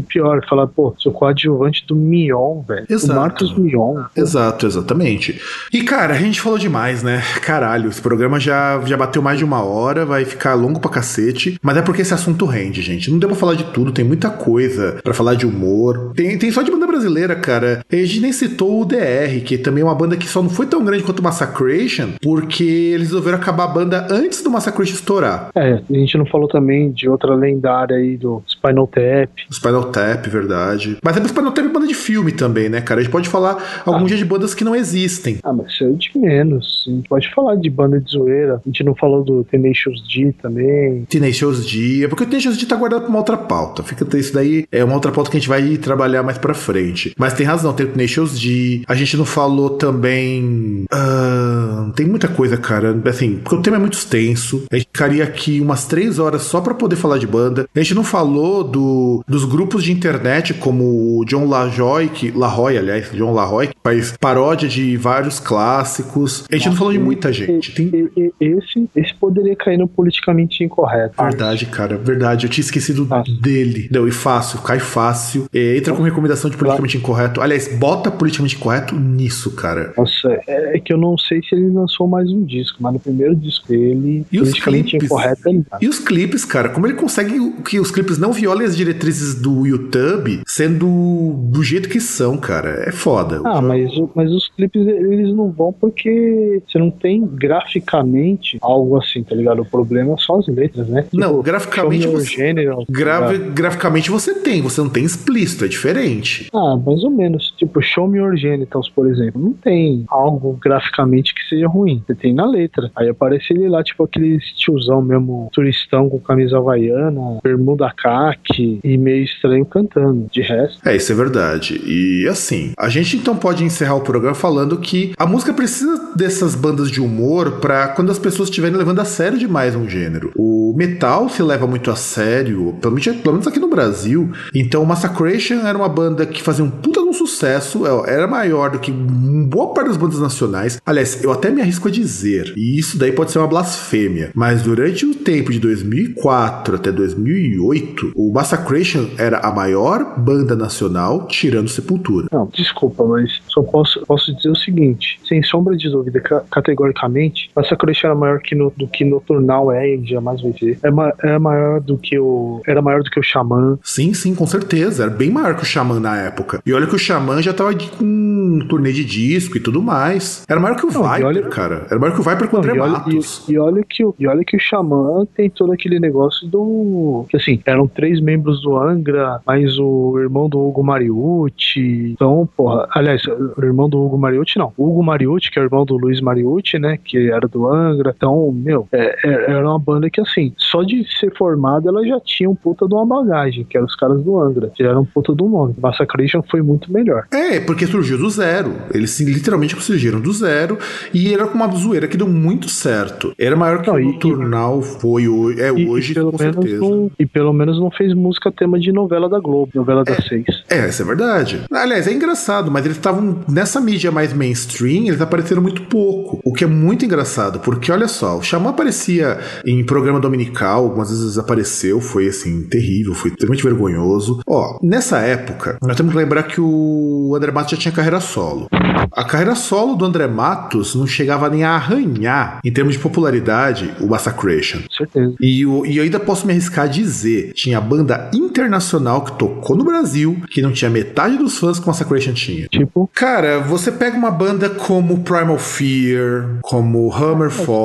Pior, falar, pô, sou coadjuvante do Mion, velho. Exato. Marcos Mion. Exato, exatamente. E cara, a gente falou demais, né? Caralho, esse programa já, já bateu mais de uma hora, vai ficar longo pra cacete. Mas é porque esse assunto rende, gente. Não deu pra falar de tudo, tem muita coisa pra falar de humor. Tem, tem só de banda brasileira, cara. A gente nem citou o DR, que também é uma banda que só não foi tão grande quanto o Massacration, porque eles resolveram acabar a banda antes do Massacration estourar. É, a gente não falou também de outra lendária aí do Spinal Tap. Spinal Tap, verdade. Mas é o Spinal Tap banda de filme também, né, cara? A gente pode falar algum dia de bandas que não existem. Ah, mas isso é de menos. A gente pode falar de banda de zoeira. A gente não falou do Tenacious D também. Tenacious D, é porque o Tenacious D tá guardado pra uma outra pauta. Fica isso daí é uma outra pauta que a gente vai trabalhar mais pra frente. Mas tem razão, tem o Tenacious D. A gente não falou também. ah, tem muita coisa, cara. Assim, porque o tema é muito extenso. A gente ficaria aqui umas três horas só pra poder falar de banda. A gente não falou do, dos grupos de internet como o John LaJoy, que, LaRoy, aliás, John LaRoy, que faz paródia de vários clássicos. A gente não falou de muita gente. Tem Esse, esse poderia cair no politicamente incorreto. Verdade, cara, verdade. Eu tinha esquecido Fácil. dele. Não, e fácil, cai fácil. É, entra com recomendação de politicamente incorreto. Aliás, bota politicamente incorreto nisso, cara. Nossa, é, é que eu não sei se ele lançou mais um disco, mas no primeiro disco dele, E os politicamente clipes? incorreto, ele tá. E os clipes, cara, como ele consegue que os clipes não violem as diretrizes do YouTube, sendo do jeito que são, cara. É foda. Ah, mas, mas os clipes eles não vão porque você não tem graficamente algo assim, tá ligado? O problema são as letras, né? Não, graficamente você- tá Grave- ligado? graficamente você tem, você não tem explícito, é diferente. Ah, mais ou menos. Tipo, Show Me Your Genitals, por exemplo. Não tem algo graficamente que seja ruim. Você tem na letra. Aí aparece ele lá, tipo, aquele tiozão mesmo, turistão com camisa havaiana, bermuda caque e meio estranho cantando. De resto, É, isso é verdade. E assim, a gente então pode encerrar o programa falando que a música precisa dessas bandas de humor pra quando as pessoas estiverem levando a sério demais um gênero. O metal se leva muito a sério, pelo menos, aqui no Brasil. Então, o Massacration era uma banda que fazia um puta de um sucesso, é, era maior do que boa parte das bandas nacionais. Aliás, eu até me arrisco a dizer, e isso daí pode ser uma blasfêmia, mas durante o tempo de 2004 até 2008, o Massacration era a maior banda nacional, tirando Sepultura. não, desculpa, mas só posso, posso dizer o seguinte: sem sombra de dúvida, ca- categoricamente, essa Creation era maior que no, do que Noturnal é e jamais vai ser. É, ma- é maior do que o. Era maior do que o Xamã. Sim, sim, com certeza. Era bem maior que o Xamã na época. E olha que o Xamã já tava com um turnê de disco e tudo mais. Era maior que o Não, Viper, olha- cara. Era maior que o Viper com o e, olha, e, e olha que, o- e olha que o Xamã tem todo aquele negócio do. Que assim, eram três membros do Angra, mais o irmão do Hugo Mariucci. Então, porra, aliás, o irmão do Hugo Mariucci não. O Hugo Mariucci, que é o irmão do Luiz Mariucci, né? Que era do Angra. Então, meu, é- é- era uma banda que assim, só de ser formada ela já tinha um puta de uma bagagem, que eram os caras do Angra. Que eram um puta do nome. Massacration foi muito melhor. É, porque surgiu do zero. Eles se- literalmente surgiram do zero e era com uma zoeira que deu muito certo. Era maior que Não, o e- Turnal foi o- é E, hoje, e com certeza. não, e pelo menos não fez música tema de novela da Globo, novela das seis. É, isso é verdade. Aliás, é engraçado, mas eles estavam nessa mídia mais mainstream, eles apareceram muito pouco. O que é muito engraçado, porque olha só, o Xamã aparecia em programa dominical, algumas vezes apareceu, foi assim, terrível, foi extremamente vergonhoso. Ó, nessa época, nós temos que lembrar que o André Matos já tinha carreira solo. A carreira solo do André Matos não chegava nem a arranhar, em termos de popularidade, o Massacration. Certeza. E, o- e eu ainda posso me arriscar a dizer: tinha banda internacional que tocou no Brasil que não tinha metade dos fãs que o Massacration tinha. Tipo, Cara, você pega uma banda como Primal Fear, como Hammerfall.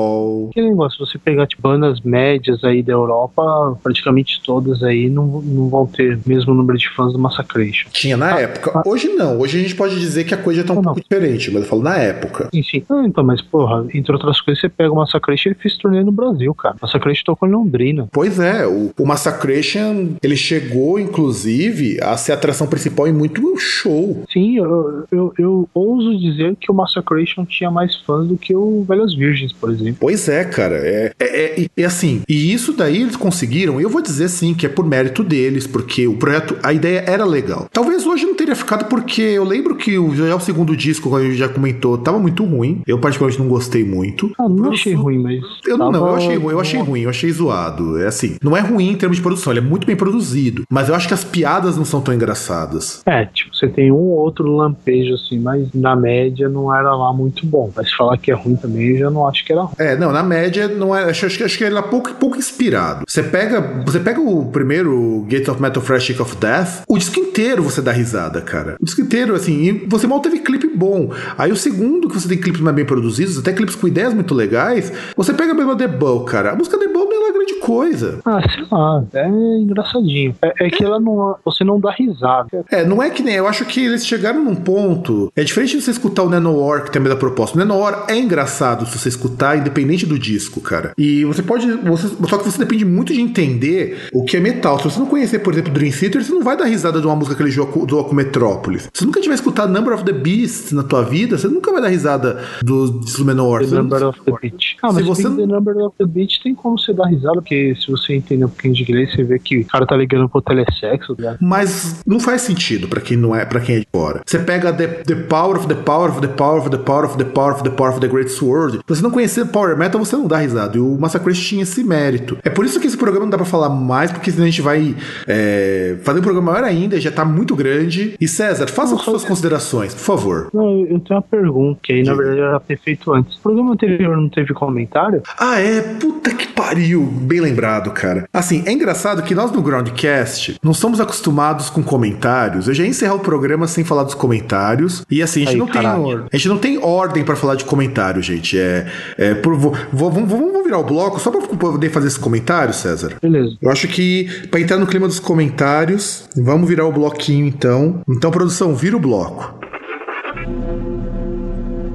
Aquele negócio, você pegar tipo, bandas médias aí da Europa, praticamente todas aí não, não vão ter o mesmo número de fãs do Massacration. Tinha na época. Hoje não. Hoje a gente pode dizer que a coisa já tá um Ah, não. pouco diferente, mas eu falo na época. Sim, sim. Ah, então, mas porra, entre outras coisas, você pega o Massacration ele fez turnê no Brasil, cara. O Massacration tocou em Londrina. Pois é, o, o Massacration ele chegou, inclusive, a ser a atração principal em muito show. Sim, eu, eu, eu ouso dizer que o Massacration tinha mais fãs do que o Velhas Virgens, por exemplo. Pois é, cara. É, é, é, é assim. E isso daí eles conseguiram. Eu vou dizer sim que é por mérito deles, porque o projeto, a ideia era legal. Talvez hoje não teria ficado, porque eu lembro que o, já o segundo disco, como a gente já comentou, tava muito ruim. Eu, particularmente, não gostei muito. Ah, não achei ruim, mas. Eu não, tava- eu achei, ruim, eu achei ruim, eu achei zoado. É assim, não é ruim em termos de produção, ele é muito bem produzido. Mas eu acho que as piadas não são tão engraçadas. É, tipo, você tem um ou outro lampejo assim, mas na média não era lá muito bom. Mas falar que é ruim também, eu já não acho que era ruim. É, não, na média não é. Acho, acho, acho que ele é pouco, pouco inspirado. Você pega, você pega o primeiro Gates of Metal Fresh Chick of Death, o disco inteiro você dá risada, cara. O disco inteiro, assim, e você mal teve clipe bom. Aí o segundo, que você tem clipes mais bem produzidos, até clipes com ideias muito legais, você pega mesmo a The Bull, cara. A música The Bull não é grande coisa. Ah, sei lá, é engraçadinho. É, é que ela não. Você não dá risada. É, não é que nem. Eu acho que eles chegaram num ponto. É diferente de você escutar o Nanowar, que tem a mesma proposta. O Nanowar é engraçado se você escutar, independente do disco, cara. E você pode. Você, só que você depende muito de entender o que é metal. Se você não conhecer, por exemplo, Dream Theater, você não vai dar risada de uma música que ele jogou do com Metrópolis. Se você nunca tiver escutado Number of the Beast na tua vida, você nunca vai dar risada do Manowar. The Number of the Beat. Ah, Se mas você The Number of the Beat tem como você dar risada, porque se você entender um pouquinho de inglês, você vê que o cara tá ligando pro telesexo, tá ligado? Mas não faz sentido pra quem não é, para quem é de fora. Você pega the, the Power of the Power of the Power of the Power of the Power of the Power of the Great Sword. Se você não conhecer Power Metal, você não dá risada. E o Massacre tinha esse mérito. É por isso que esse programa não dá pra falar mais, porque senão a gente vai é, fazer um programa maior ainda, já tá muito grande. E César, faça as suas considerações, por favor. Não, eu tenho uma pergunta, que aí na verdade eu já ter feito antes. O programa anterior não teve comentário? Ah, é? Puta que pariu. Bem lembrado, cara. Assim, é engraçado que nós no Groundcast não somos acostumados com comentários. Eu já ia encerrar o programa sem falar dos comentários. E assim, a gente, Aí, não, tem, caralho. a gente não tem ordem pra falar de comentário, gente. É, é por, vou, vou- vamos, vamos virar o bloco só pra poder fazer esse comentário, César? Beleza. Eu acho que pra entrar no clima dos comentários, vamos virar o bloquinho então. Então, produção, vira o bloco.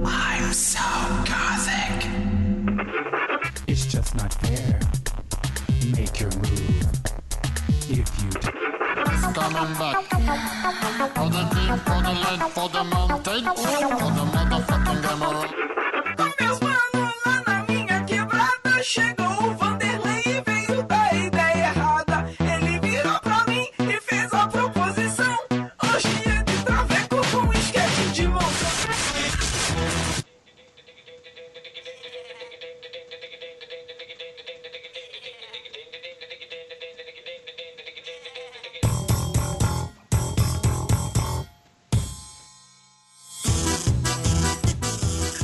I'm so gothic. It's just not fair. Make your move. If you do. coming back. For the deep, for the light, for the mountain, for the motherfucking emerald. Sure.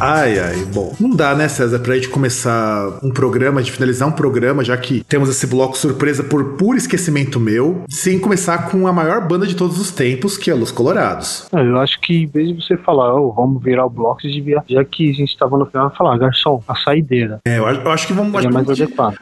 Ai, ai, bom. Não dá, né, César, pra gente começar um programa, de finalizar um programa, já que temos esse bloco surpresa por puro esquecimento meu, sem começar com a maior banda de todos os tempos, que é Los Colorados. Ah, Eu acho que em vez de você falar, oh, vamos virar o bloco, você devia, já que a gente tava no final, falar, garçom, a saideira. É, eu acho, eu acho que vamos. Acho, mais que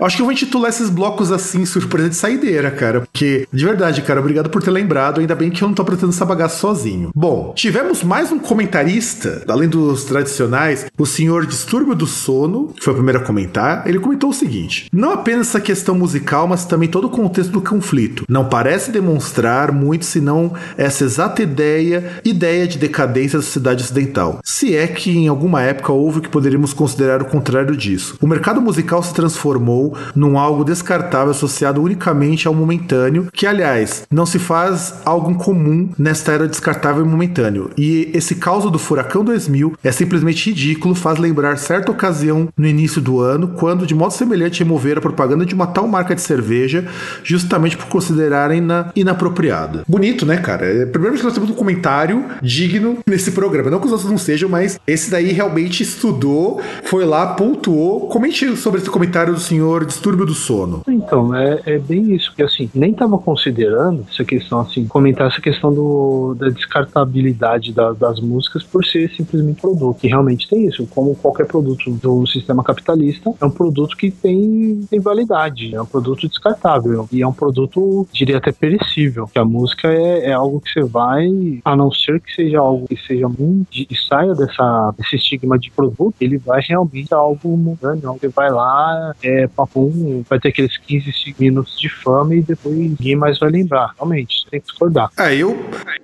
acho que eu vou intitular esses blocos assim, surpresa de saideira, cara. Porque, de verdade, cara, obrigado por ter lembrado. Ainda bem que eu não tô apresentando essa bagaça sozinho. Bom, tivemos mais um comentarista, além dos tradicionais, o senhor Distúrbio do Sono, que foi o primeiro a comentar. Ele comentou o seguinte: Não apenas essa questão musical, mas também todo o contexto do conflito. Não parece demonstrar muito, senão essa exata ideia, ideia de decadência da sociedade ocidental. Se é que em alguma época houve o que poderíamos considerar o contrário disso. O mercado musical se transformou num algo descartável associado unicamente ao momentâneo, que aliás não se faz algo comum nesta era descartável e momentâneo. E esse caos do furacão 2000 é simplesmente ridículo, faz lembrar certa ocasião no início do ano, quando de modo semelhante removeram a propaganda de uma tal marca de cerveja, justamente por considerarem na inapropriada. Bonito, né, cara? É vez que nós temos um comentário digno nesse programa. Não que os outros não sejam, mas esse daí realmente estudou, foi lá, pontuou. Comente sobre esse comentário do senhor Distúrbio do Sono. Então, é, é bem isso, porque assim, nem tava considerando essa questão, assim, comentar essa questão do, da descartabilidade da- das músicas por ser simplesmente produto. E realmente tem isso, como qualquer produto do sistema capitalista, é um produto que tem, tem validade, é um produto descartável. E é um produto, diria até perecível. Que a música é, é algo que você vai, a não ser que seja algo que seja muito, e saia dessa, desse estigma de produto, ele vai realmente ser algo momentâneo. Você vai lá, é papum, vai ter aqueles 15 minutos de fama e depois ninguém mais vai lembrar. Realmente, tem que discordar. É, eu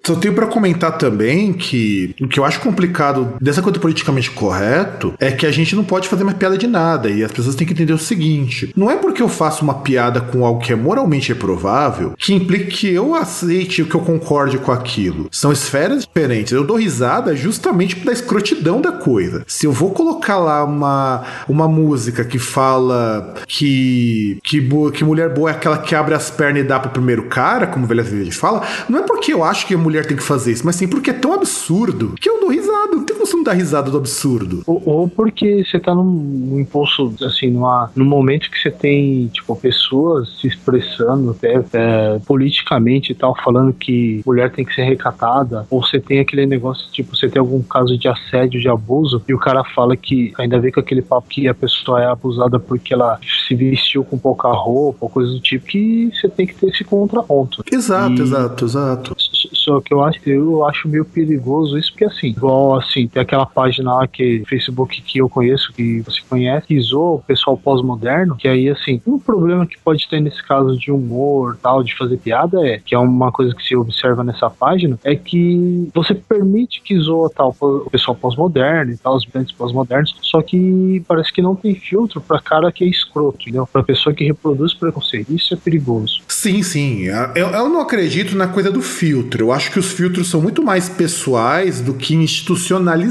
só tenho pra comentar também que o que eu acho complicado dessa coisa politicamente correto é que a gente não pode fazer mais piada de nada e as pessoas têm que entender o seguinte: não é porque eu faço uma piada com algo que é moralmente reprovável que implica que eu aceite o que eu concorde com aquilo. São esferas diferentes. Eu dou risada justamente pela escrotidão da coisa. Se eu vou colocar lá uma, uma música que fala que, que, bo- que mulher boa é aquela que abre as pernas e dá pro primeiro cara, como Velha Verde fala, não é porque eu acho que a mulher tem que fazer isso, mas sim porque é tão absurdo que eu dou risada. Não tem você não dar risada do absurdo. Ou, ou porque você tá num, num impulso, assim, numa, num momento que você tem, tipo, pessoas se expressando até é, politicamente e tal, falando que mulher tem que ser recatada, ou você tem aquele negócio, tipo, você tem algum caso de assédio, de abuso, e o cara fala que ainda vem com aquele papo que a pessoa é abusada porque ela se vestiu com pouca roupa, ou coisa do tipo, que você tem que ter esse contraponto. Exato, E- exato, exato. Só que eu acho, eu acho meio perigoso isso, porque assim, igual assim, tem aquela página lá que Facebook que eu conheço, que você conhece, que zoa o pessoal pós-moderno, que aí assim, um problema que pode ter nesse caso de humor, tal, de fazer piada é, que é uma coisa que se observa nessa página, é que você permite que zoa tal o pessoal pós-moderno e tal, os brands pós-modernos, só que parece que não tem filtro pra cara que é escroto, entendeu? Pra pessoa que reproduz preconceito. Isso é perigoso. Sim, sim. Eu, eu não acredito na coisa do filtro. Eu acho que os filtros são muito mais pessoais do que institucionalizados.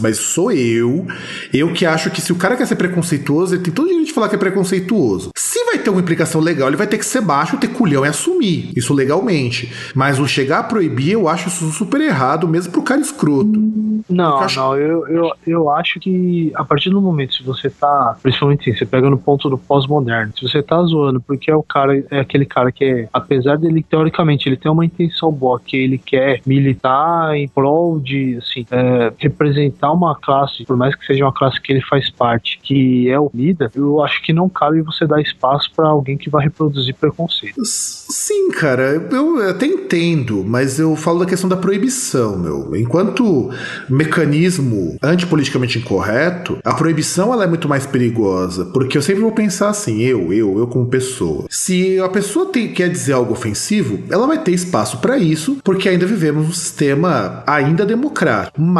Mas sou eu, eu que acho que se o cara quer ser preconceituoso, ele tem todo o direito de falar que é preconceituoso. Se vai ter uma implicação legal, ele vai ter que ser baixo, ter culhão e assumir isso legalmente. Mas o chegar a proibir, eu acho isso super errado, mesmo pro cara escroto. Não, Eu acho- não, eu, eu, eu acho que a partir do momento, se você tá, principalmente assim, você pega no ponto do pós-moderno, se você tá zoando porque é o cara, é aquele cara que é, apesar dele, teoricamente, ele tem uma intenção boa, que ele quer militar em prol de, assim, é, representar uma classe, por mais que seja uma classe que ele faz parte, que é unida, eu acho que não cabe você dar espaço pra alguém que vai reproduzir preconceito. Sim, cara, eu até entendo, mas eu falo da questão da proibição, meu. Enquanto mecanismo antipoliticamente incorreto, a proibição ela é muito mais perigosa, porque eu sempre vou pensar assim, eu, eu, eu como pessoa. Se a pessoa tem- quer dizer algo ofensivo, ela vai ter espaço pra isso, porque ainda vivemos um sistema ainda democrático, mas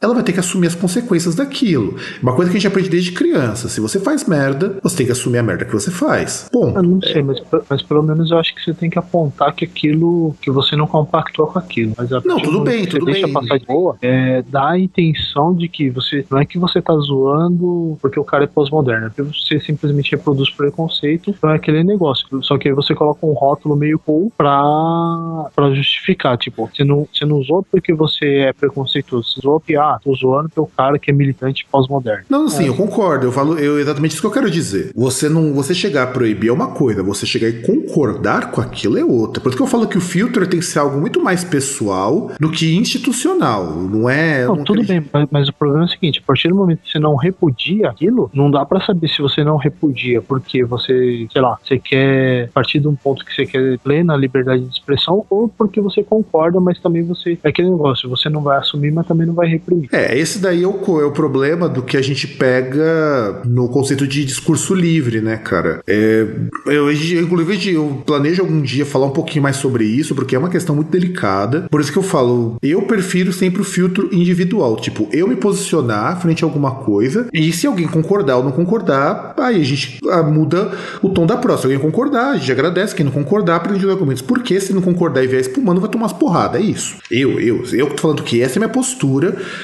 ela vai ter que assumir as consequências daquilo. Uma coisa que a gente aprende desde criança, se você faz merda, você tem que assumir a merda que você faz. Bom, Eu não sei, mas, mas pelo menos eu acho que você tem que apontar que aquilo, que você não compactou com aquilo. Mas Não, tudo bem, tudo deixa bem. passar de boa, é, dá a intenção de que você, não é que você tá zoando porque o cara é pós-moderno, é porque você simplesmente reproduz preconceito, então é aquele negócio. Só que aí você coloca um rótulo meio cool pra, pra justificar, tipo, você não, você não zoa porque você é preconceituoso, você zoa porque, ah, tô zoando porque o cara que é militante pós-moderno. Não, sim, eu concordo. Eu falo eu, exatamente isso que eu quero dizer. Você não, você chegar a proibir é uma coisa, você chegar e concordar com aquilo é outra. Por isso que eu falo que o filtro tem que ser algo muito mais pessoal do que institucional. Não é. Não, não tudo acredito- bem, mas, mas o problema é o seguinte: a partir do momento que você não repudia aquilo, não dá pra saber se você não repudia porque você, sei lá, você quer partir de um ponto que você quer plena liberdade de expressão ou porque você concorda, mas também você. É aquele negócio, você não vai assumir, mas também não vai reprimir. É, esse daí é o, é o problema do que a gente pega no conceito de discurso livre, né, cara? É, eu, inclusive, eu planejo algum dia falar um pouquinho mais sobre isso, porque é uma questão muito delicada. Por isso que eu falo, eu prefiro sempre o filtro individual. Tipo, eu me posicionar frente a alguma coisa, e se alguém concordar ou não concordar, aí a gente ah, muda o tom da próxima. Se alguém concordar, a gente agradece. Quem não concordar, aprende os argumentos. Porque se não concordar e vier espumando, vai tomar umas porradas. É isso. Eu, eu, eu que tô falando que essa é minha postura,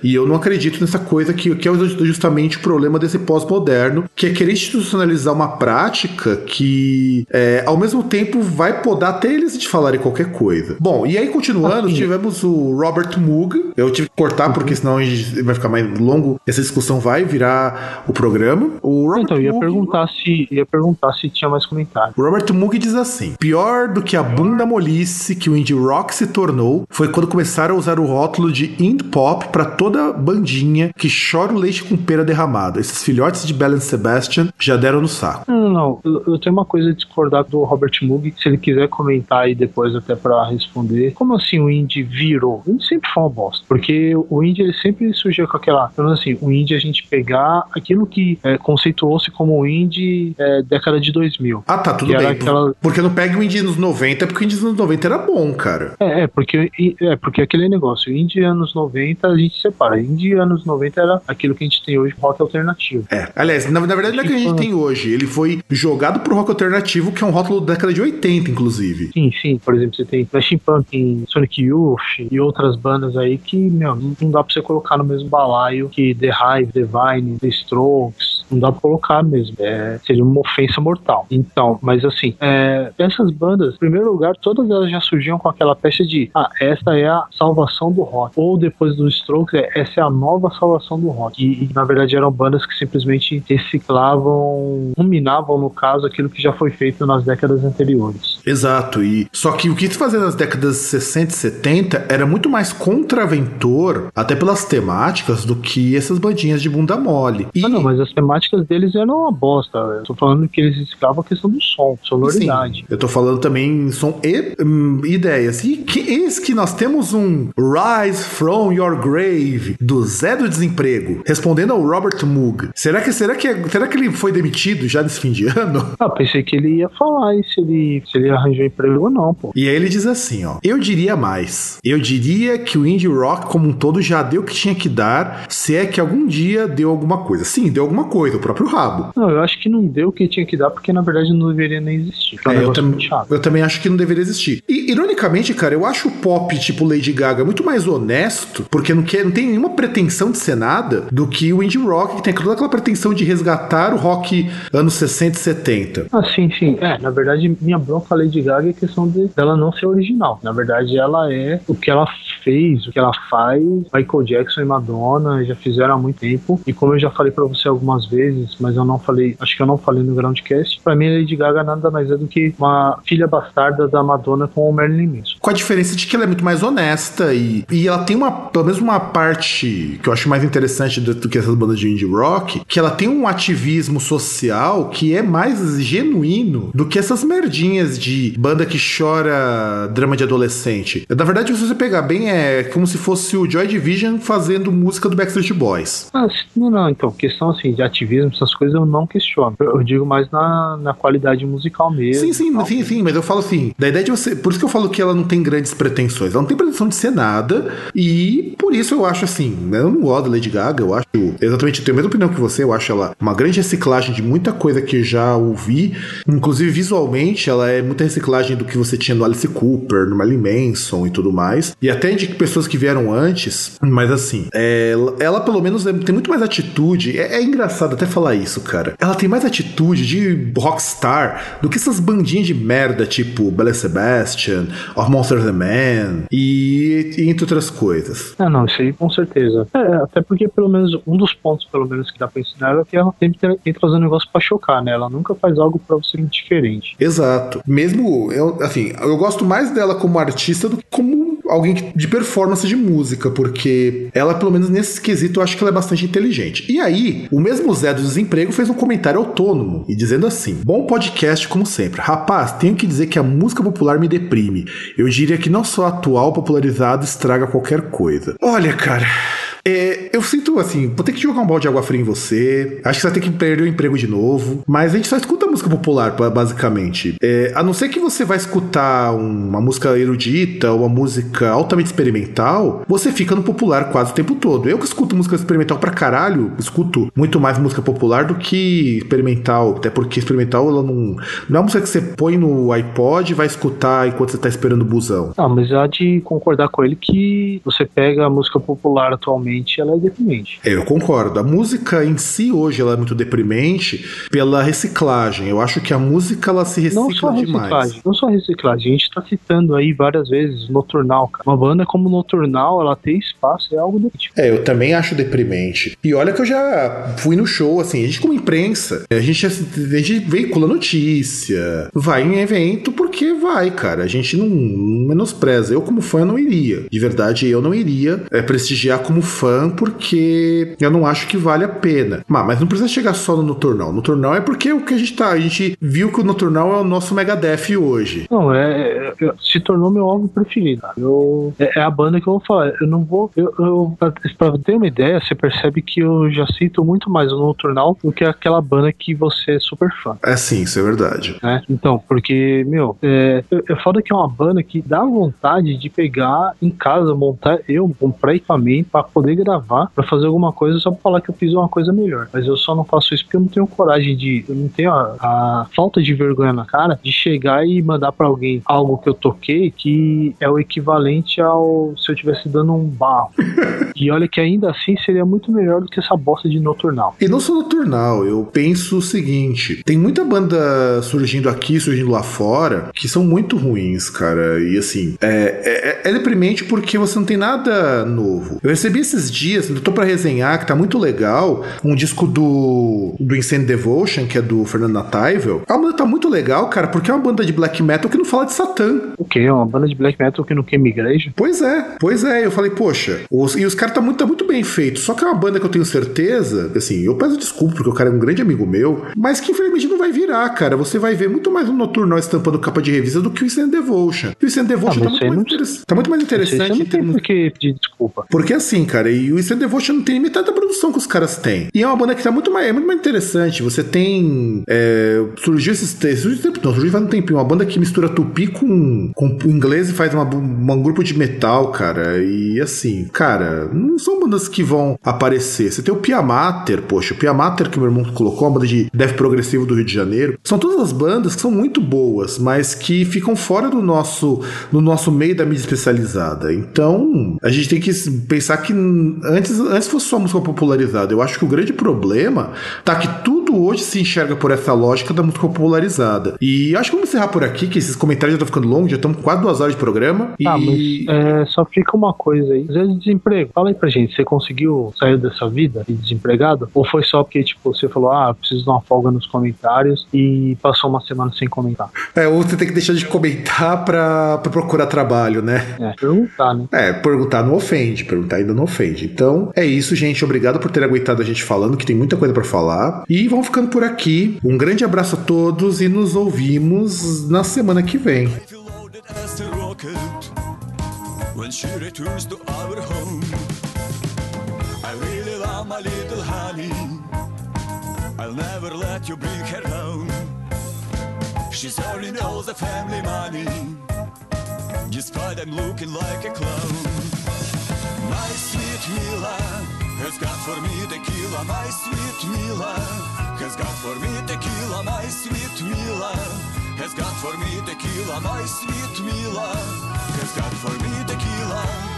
e eu não acredito nessa coisa que, que é justamente o problema desse pós-moderno, que é querer institucionalizar uma prática que, é, ao mesmo tempo, vai podar até eles de falarem qualquer coisa. Bom, e aí, continuando, Assim. tivemos o Robert Moog. Eu tive que cortar, porque senão vai ficar mais longo. Essa discussão vai virar o programa. O Robert Então, eu ia Moog- perguntar se ia perguntar se tinha mais comentário. o Robert Moog diz assim: pior do que a bunda molice que o indie rock se tornou foi quando começaram a usar o rótulo de indie pop pra toda bandinha que chora o leite com pera derramado. Esses filhotes de Bell and Sebastian já deram no saco. Não, não, não. Eu, eu tenho uma coisa a discordar do Robert Moog, se ele quiser comentar aí depois até pra responder. Como assim o indie virou? O indie sempre foi uma bosta. Porque o indie ele sempre surgia com aquela. Pelo menos assim, o indie a gente pegar aquilo que é, conceituou-se como indie é, década de 2000. Ah, tá, tudo bem. aquela- Porque não pego o indie nos 90, porque o indie nos anos 90 era bom, cara. É, é, porque, é, porque aquele negócio, indie anos 90 a gente separa. Indie anos 90 era aquilo que a gente tem hoje, rock alternativo. É. Aliás, na, na verdade não é que a gente tem hoje. Ele foi jogado pro rock alternativo, que é um rótulo da década de 80, inclusive. Sim, sim. Por exemplo, você tem Flashing Pumpkin, Sonic Youth e outras bandas aí que, meu, não não dá pra você colocar no mesmo balaio que The Hive, The Vine, The Strokes. Não dá pra colocar mesmo. É, seria uma ofensa mortal. Então, mas assim, é, essas bandas, em primeiro lugar, todas elas já surgiam com aquela peça de ah, essa é a salvação do rock. Ou depois do Strokes, é, essa é a nova salvação do rock. E, e, na verdade eram bandas que simplesmente reciclavam, ruminavam, no caso, aquilo que já foi feito nas décadas anteriores. Exato, e só que o que se fazia nas décadas 60 e 70 era muito mais contraventor, até pelas temáticas, do que essas bandinhas de bunda mole. E Ah, não, mas as temáticas deles eram uma bosta. Eu tô falando que eles reciclavam a questão do som, sonoridade. Sim, eu tô falando também em som e hum, ideias. E que, eis que nós temos um Rise from Your Grave do Zé do Desemprego, respondendo ao Robert Moog. Será que, será que, será que ele foi demitido já nesse fim de ano? Ah, pensei que ele ia falar se ele, se ele arranjou emprego ou não, pô. E aí ele diz assim, ó. Eu diria mais. Eu diria que o indie rock como um todo já deu o que tinha que dar, se é que algum dia deu alguma coisa. Sim, deu alguma coisa, o próprio rabo. Não, eu acho que não deu o que tinha que dar, porque na verdade não deveria nem existir. É um eu, tam- eu também acho que não deveria existir. E, ironicamente, cara, eu acho o pop tipo Lady Gaga muito mais honesto, porque não, quer, não tem nenhuma pretensão de ser nada, do que o indie rock, que tem toda aquela pretensão de resgatar o rock anos 60 e 70. Ah, sim, sim. É, na verdade, minha bronca Lady Gaga é questão de, dela não ser original. Na verdade, ela é o que ela fez, o que ela faz. Michael Jackson e Madonna já fizeram há muito tempo. E como eu já falei pra você algumas vezes, mas eu não falei, acho que eu não falei no Groundcast, pra mim Lady Gaga nada mais é do que uma filha bastarda da Madonna com o Marilyn Manson. Com a diferença de que ela é muito mais honesta e, e ela tem uma, pelo menos uma parte que eu acho mais interessante do, do que essas bandas de indie rock, que ela tem um ativismo social que é mais genuíno do que essas merdinhas de banda que chora drama de adolescente. Na verdade, se você pegar bem, é como se fosse o Joy Division fazendo música do Backstreet Boys. Ah, não, não, então, questão assim, de ativismo, essas coisas eu não questiono. Eu, digo mais na, na qualidade musical mesmo. Sim, sim, sim, sim, mas eu falo assim, da ideia de você. Por isso que eu falo que ela não tem grandes pretensões. Ela não tem pretensão de ser nada. E por isso eu acho assim, né, eu não gosto da Lady Gaga, eu acho. Exatamente, eu tenho a mesma opinião que você, eu acho ela uma grande reciclagem de muita coisa que eu já ouvi. Inclusive, visualmente, ela é muita reciclagem do que você tinha no Alice Cooper, no Marilyn Manson e tudo mais. E até de pessoas que vieram antes. Mas assim, ela, ela pelo menos é- tem muito mais atitude. É, é engraçado até falar isso, cara. Ela tem mais atitude de rockstar do que essas bandinhas de merda, tipo Bella Sebastian, Of Monsters and Men e, e entre outras coisas. Ah, não, isso aí com certeza. É, até porque pelo menos um dos pontos, pelo menos, que dá pra ensinar é que ela sempre tem- tenta fazer um negócio pra chocar, né? Ela nunca faz algo pra você diferente. Exato. Mesmo, eu, assim, eu gosto mais dela como artista do que como alguém que- de performance de música, porque ela, pelo menos nesse quesito, eu acho que ela é bastante inteligente. E aí, o mesmo Zé do Desemprego fez um comentário autônomo e dizendo assim: Bom podcast, como sempre. Rapaz, tenho que dizer que a música popular me deprime. Eu diria que não só atual popularizado estraga qualquer coisa. Olha, cara. É, eu sinto assim, vou ter que jogar um balde de água fria em você. Acho que você vai ter que perder o emprego de novo. Mas a gente só escuta música popular, ba- basicamente. É, a não ser que você vai escutar um- uma música erudita, uma música altamente experimental, você fica no popular quase o tempo todo. Eu que escuto música experimental pra caralho, escuto muito mais música popular do que experimental. Até porque experimental ela não, não é uma música que você põe no iPod e vai escutar enquanto você tá esperando o busão. Ah, mas há de concordar com ele que você pega a música popular atualmente, ela é deprimente. É, Eu concordo. A música em si hoje ela é muito deprimente pela reciclagem. Eu acho que a música ela se Não só recicla reciclagem, demais. não só reciclagem. A gente tá citando aí várias vezes Noturnal, cara. Uma banda como Noturnal, ela tem espaço, é algo deprimente. É, eu também acho deprimente. E olha que eu já fui no show, assim, a gente como imprensa, a gente, a gente veicula notícia, vai em evento porque vai, cara. A gente não, não menospreza. Eu, como fã, não iria. De verdade, eu não iria é, prestigiar como fã porque eu não acho que vale a pena. Mas, não precisa chegar só no Noturnal. Noturnal é porque o que a gente tá. A gente viu que o Noturnal é o nosso Megadeth hoje. Não, é, é- é- se tornou meu álbum preferido. Eu, é, é a banda que eu vou falar. Eu não vou. Eu, eu, pra, pra ter uma ideia, você percebe que eu já sinto muito mais o Noturnal do que aquela banda que você é super fã. É sim, isso é verdade. né? Então, porque, meu, é, é é foda que é uma banda que dá vontade de pegar em casa, montar, eu comprar equipamento pra poder fazer gravar pra fazer alguma coisa só pra falar que eu fiz uma coisa melhor. Mas eu só não faço isso porque eu não tenho coragem de. Eu não tenho a, a falta de vergonha na cara de chegar e mandar pra alguém algo que eu toquei que é o equivalente ao se eu estivesse dando um barro. e olha que ainda assim seria muito melhor do que essa bosta de noturnal. E não só noturnal, eu penso o seguinte: tem muita banda surgindo aqui, surgindo lá fora, que são muito ruins, cara. E assim, é, é, é deprimente porque você não tem nada novo. Eu recebi esses dias, eu tô pra resenhar, que tá muito legal, um disco do, do Insane Devotion, que é do Fernando Nataivel. A banda tá muito legal, cara, porque é uma banda de black metal que não fala de Satã. O quê? Uma banda de black metal que não queima igreja? Pois é, pois é. Eu falei, poxa, os- e os caras tá muito, tá muito bem feito. Só que é uma banda que eu tenho certeza, assim, eu peço desculpa porque o cara é um grande amigo meu, mas que infelizmente não vai virar, cara. Você vai ver muito mais um Noturnal estampando capa de revista do que o Insane Devotion. E o Insane Devotion Ah, tá, muito mais não- tá muito mais Você interessante não em tem por que pedir desculpa. porque assim, cara, e o Insane Devotion não tem metade da produção que os caras têm. E é uma banda que tá muito mais, é muito mais interessante. Você tem. é, surgiu esses surgiu tempo, não, surgiu faz um tempinho. Uma banda que mistura tupi com, com inglês e faz uma, um grupo de metal, cara. E assim, cara, não são bandas que vão aparecer. Você tem o Piamater, poxa, o Piamater que meu irmão colocou, uma banda de death progressivo do Rio de Janeiro. São todas as bandas que são muito boas, mas que ficam fora do nosso, do nosso meio da mídia especializada. Então, a gente tem que pensar que antes, antes fosse só música popularizada. Eu acho que o grande problema tá que tudo hoje se enxerga por essa lógica da música popularizada. E acho que vamos encerrar por aqui, que esses comentários já estão ficando longos, já estamos quase duas horas de programa. Ah, e... mas é, só fica uma coisa aí. Às vezes desemprego. Fala aí pra gente, você conseguiu sair dessa vida de desempregado? Ou foi só porque, tipo, você falou, ah, preciso de uma folga nos comentários e passou uma semana sem comentar? É, ou você tem que deixar de comentar pra, pra procurar trabalho, né? É, perguntar, né? É, perguntar não ofende, perguntar ainda não ofende. Então, é isso, gente. Obrigado por ter aguentado a gente falando, que tem muita coisa pra falar. E vamos ficando por aqui. Um grande abraço a todos e nos ouvimos na semana que vem. When she returns to our home. I really love my little honey. I'll never let you bring her down. She's earning all the family money, despite I'm looking like a clown. My sweet Mila has got for me tequila. My sweet Mila has got for me tequila. My sweet Mila has got for me tequila. My sweet Mila has got for me tequila.